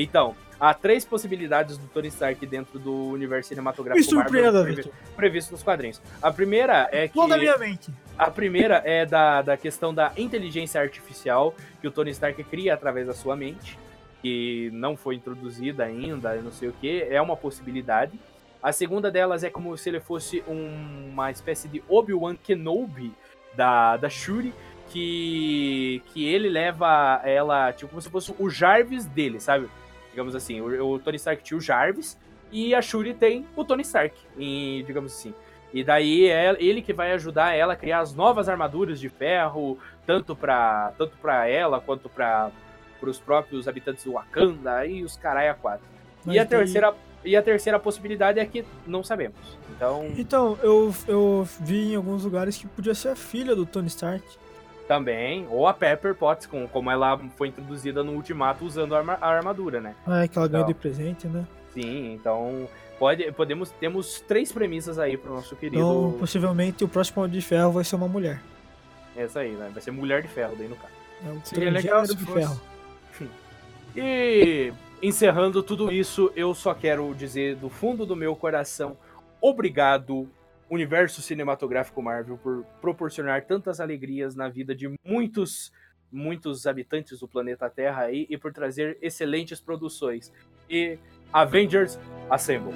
Speaker 1: Então, há três possibilidades do Tony Stark dentro do universo
Speaker 2: Me
Speaker 1: cinematográfico
Speaker 2: surpreenda,
Speaker 1: Marvel previ- previsto nos quadrinhos. A primeira é que...
Speaker 2: Toda a minha mente.
Speaker 1: A primeira é da, da questão da inteligência artificial que o Tony Stark cria através da sua mente, que não foi introduzida ainda, não sei o que, é uma possibilidade. A segunda delas é como se ele fosse um- uma espécie de Obi-Wan Kenobi da, da Shuri, que, que ele leva ela, tipo, como se fosse o Jarvis dele, sabe? Digamos assim, o, o Tony Stark tinha o Jarvis e a Shuri tem o Tony Stark, em, digamos assim. E daí é ele que vai ajudar ela a criar as novas armaduras de ferro, tanto pra, tanto pra ela quanto pra os próprios habitantes do Wakanda e os caralho a quatro. E
Speaker 2: Mas
Speaker 1: a,
Speaker 2: daí-
Speaker 1: terceira, e a terceira possibilidade é que não sabemos. Então,
Speaker 2: Então, eu, eu vi em alguns lugares que podia ser a filha do Tony Stark.
Speaker 1: Também, ou a Pepper Potts, com, como ela foi introduzida no Ultimato usando a, arma- a armadura, né?
Speaker 2: Ah, é que ela ganhou
Speaker 1: Então.
Speaker 2: de presente, né?
Speaker 1: Sim, então pode, podemos, temos três premissas aí pro nosso querido.
Speaker 2: Então, possivelmente, o próximo Homem de Ferro vai ser uma mulher.
Speaker 1: Essa aí, né? Vai ser Mulher de Ferro daí no caso.
Speaker 2: É o
Speaker 4: Seria legal se
Speaker 2: de
Speaker 4: fosse.
Speaker 2: ferro. <laughs>
Speaker 1: E encerrando tudo isso, eu só quero dizer do fundo do meu coração, obrigado, universo cinematográfico Marvel, por proporcionar tantas alegrias na vida de muitos, muitos habitantes do planeta Terra aí e por trazer excelentes produções. E Avengers Assemble.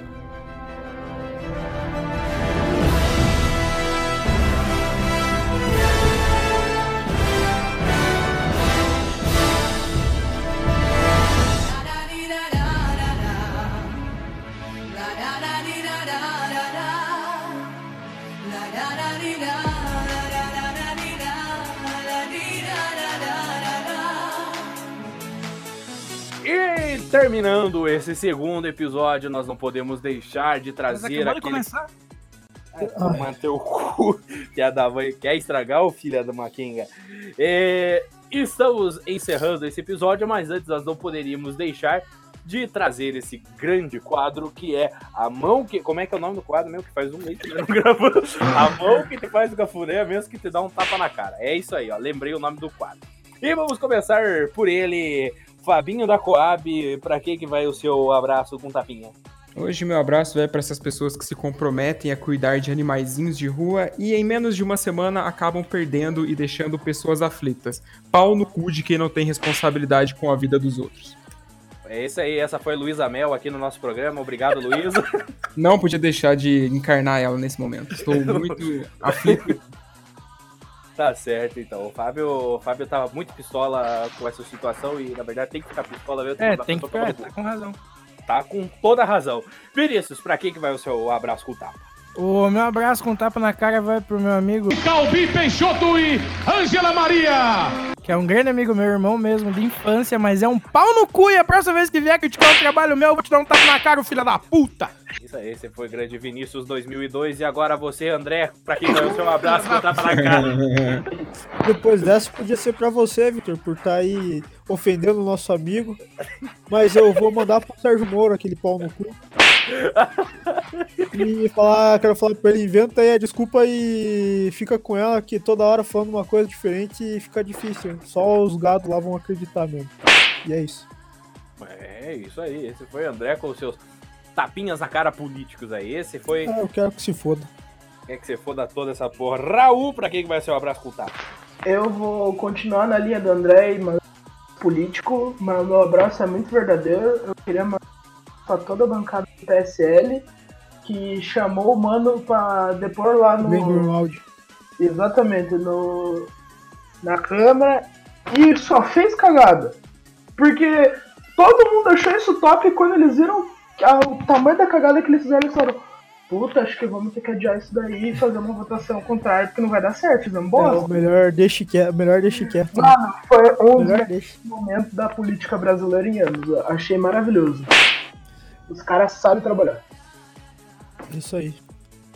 Speaker 1: Terminando esse segundo episódio, nós não podemos deixar de trazer aquele
Speaker 4: começar.
Speaker 1: É, <laughs> manter o cu, <laughs> que a da mãe quer estragar o filho da Maquinga. É, estamos encerrando esse episódio, mas antes nós não poderíamos deixar de trazer esse grande quadro que é a mão que. Como é que é o nome do quadro mesmo? Que faz um mês <laughs> que não gravou. A mão que te faz o cafuné, mesmo que te dá um tapa na cara. É isso aí, ó. Lembrei o nome do quadro. E vamos começar por ele, Fabinho da Coab. Pra que, que vai o seu abraço com tapinha?
Speaker 3: Hoje meu abraço vai para essas pessoas que se comprometem a cuidar de animaizinhos de rua e em menos de uma semana acabam perdendo e deixando pessoas aflitas. Pau no cu de quem não tem responsabilidade com a vida dos outros.
Speaker 1: É isso aí, essa foi Luísa Mel aqui no nosso programa. Obrigado, Luísa.
Speaker 3: Não podia deixar de encarnar ela nesse momento. Estou <laughs> muito aflito.
Speaker 1: Tá certo, então. O Fábio, o Fábio tava muito pistola com essa situação e, na verdade, tem que ficar pistola mesmo.
Speaker 4: É, tem que ficar, tá com razão.
Speaker 1: Tá com toda razão. Vinícius, pra quem que vai o seu abraço com o tapa?
Speaker 4: O meu abraço com tapa na cara vai pro meu amigo
Speaker 7: Calbi Peixoto e Ângela Maria.
Speaker 4: Que é um grande amigo meu, irmão mesmo, de infância, mas é um pau no cu e a próxima vez que vier criticar o trabalho meu, eu vou te dar um tapa na cara, filho da puta.
Speaker 1: Isso aí, esse foi grande Vinícius 2002 e agora você, André, pra quem o seu abraço com tapa na cara. <laughs>
Speaker 2: Depois dessa, podia ser pra você, Vitor, por estar tá aí ofendendo o nosso amigo. Mas eu vou mandar pro Sérgio Moro aquele pau no cu. E falar, quero falar pra ele, inventa aí a desculpa e fica com ela, que toda hora falando uma coisa diferente e fica difícil. Só os gados lá vão acreditar mesmo. E é isso.
Speaker 1: É, isso aí. Esse foi o André com os seus tapinhas na cara políticos aí. Esse foi.
Speaker 2: É, eu quero que se foda.
Speaker 1: Quer que você foda toda essa porra. Raul, pra quem vai ser o abraço com?
Speaker 5: Eu vou continuar na linha do André e mandar político, mas meu abraço é muito verdadeiro. Eu queria mandar pra toda a bancada do PSL que chamou o mano pra depor lá no.
Speaker 2: áudio.
Speaker 5: Exatamente, no. Na Câmara e só fez cagada. Porque todo mundo achou isso top quando eles viram o tamanho da cagada que eles fizeram, eles falaram, puta, acho que vamos ter que adiar isso daí e fazer uma votação contrária, porque não vai dar certo, fizemos boa.
Speaker 2: É, melhor deixe quieto, melhor deixe quieto.
Speaker 5: Mano, foi um dos momentos da política brasileira em anos. Achei maravilhoso. Os caras sabem trabalhar.
Speaker 2: Isso aí.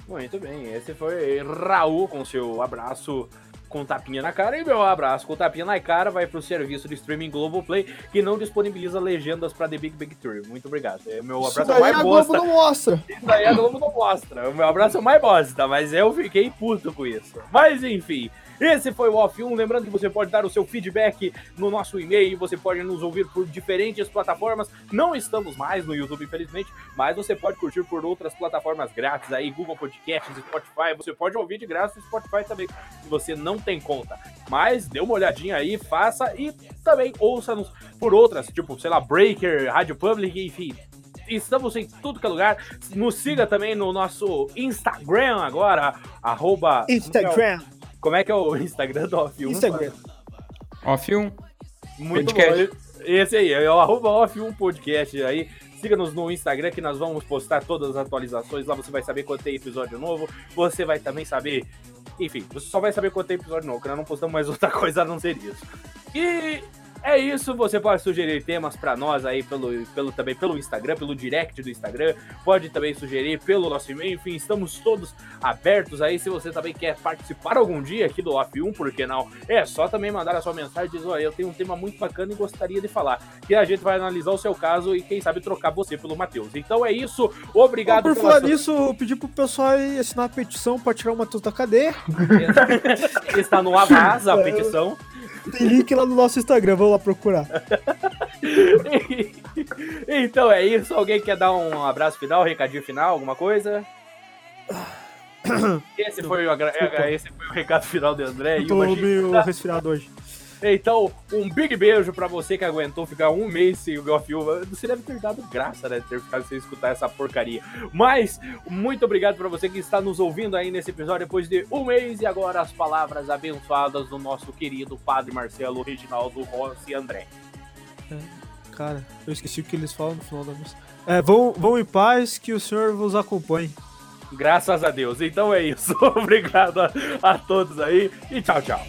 Speaker 1: Muito bem, esse foi Raul com seu abraço com tapinha na cara. E meu abraço com tapinha na cara vai pro serviço de streaming Globoplay, que não disponibiliza legendas pra The Big Bang Theory. Muito obrigado. É, meu abraço
Speaker 2: Isso daí
Speaker 1: mais
Speaker 2: a
Speaker 1: bosta.
Speaker 2: Globo não mostra.
Speaker 1: Isso daí a Globo não mostra. O meu abraço é mais bosta, mas eu fiquei puto com isso. Mas enfim. Esse foi o Off 1. Lembrando que você pode dar o seu feedback no nosso e-mail, você pode nos ouvir por diferentes plataformas. Não estamos mais no YouTube, infelizmente, mas você pode curtir por outras plataformas grátis aí, Google Podcasts, Spotify. Você pode ouvir de graça no Spotify também, se você não tem conta. Mas dê uma olhadinha aí, faça e também ouça-nos por outras, tipo, sei lá, Breaker, Rádio Public, enfim, Estamos em tudo que é lugar. Nos siga também no nosso Instagram agora, arroba...
Speaker 2: Instagram.
Speaker 1: Como é que é o <laughs> Instagram do Off1?
Speaker 2: Instagram.
Speaker 3: Off1.
Speaker 1: Muito
Speaker 3: Podcast.
Speaker 1: bom. Esse aí, é o arroba Off1 Podcast aí. Siga-nos no Instagram que nós vamos postar todas as atualizações. Lá você vai saber quando tem episódio novo. Você vai também saber. Enfim, você só vai saber quando tem episódio novo, que nós não postamos mais <laughs> outra coisa a não ser isso. E é isso, você pode sugerir temas para nós aí pelo, pelo também pelo Instagram, pelo direct do Instagram, pode também sugerir pelo nosso e-mail, enfim, estamos todos abertos aí. Se você também quer participar algum dia aqui do Off 1, por que não? É só também mandar a sua mensagem e dizer, olha, eu tenho um tema muito bacana e gostaria de falar. E a gente vai analisar o seu caso e quem sabe trocar você pelo Matheus. Então é isso, obrigado
Speaker 2: Por
Speaker 1: pela
Speaker 2: falar
Speaker 1: sua-
Speaker 2: nisso, eu pedi pro pessoal assinar a petição pra tirar o Matheus da cadeia. <laughs>
Speaker 1: Está no Avaz a <laughs> petição.
Speaker 2: Tem link lá no nosso Instagram, vamos lá procurar. <laughs>
Speaker 1: então é isso. Alguém quer dar um abraço final, recadinho final, alguma coisa? <coughs> Esse foi o, esse foi o recado final do André.
Speaker 2: Eu
Speaker 1: E
Speaker 2: tô meio resfriado hoje.
Speaker 1: Então, um big beijo pra você que aguentou ficar um mês sem o Golf Você deve ter dado graça, né? Ter ficado sem escutar essa porcaria. Mas, muito obrigado pra você que está nos ouvindo aí nesse episódio depois de um mês. E agora as palavras abençoadas do nosso querido Padre Marcelo, Reginaldo, Rossi André.
Speaker 2: Cara, eu esqueci o que eles falam no final da missa. É, vão, vão em paz, que o Senhor vos acompanhe.
Speaker 1: Graças a Deus. Então é isso. <laughs> Obrigado a, a todos aí e tchau, tchau.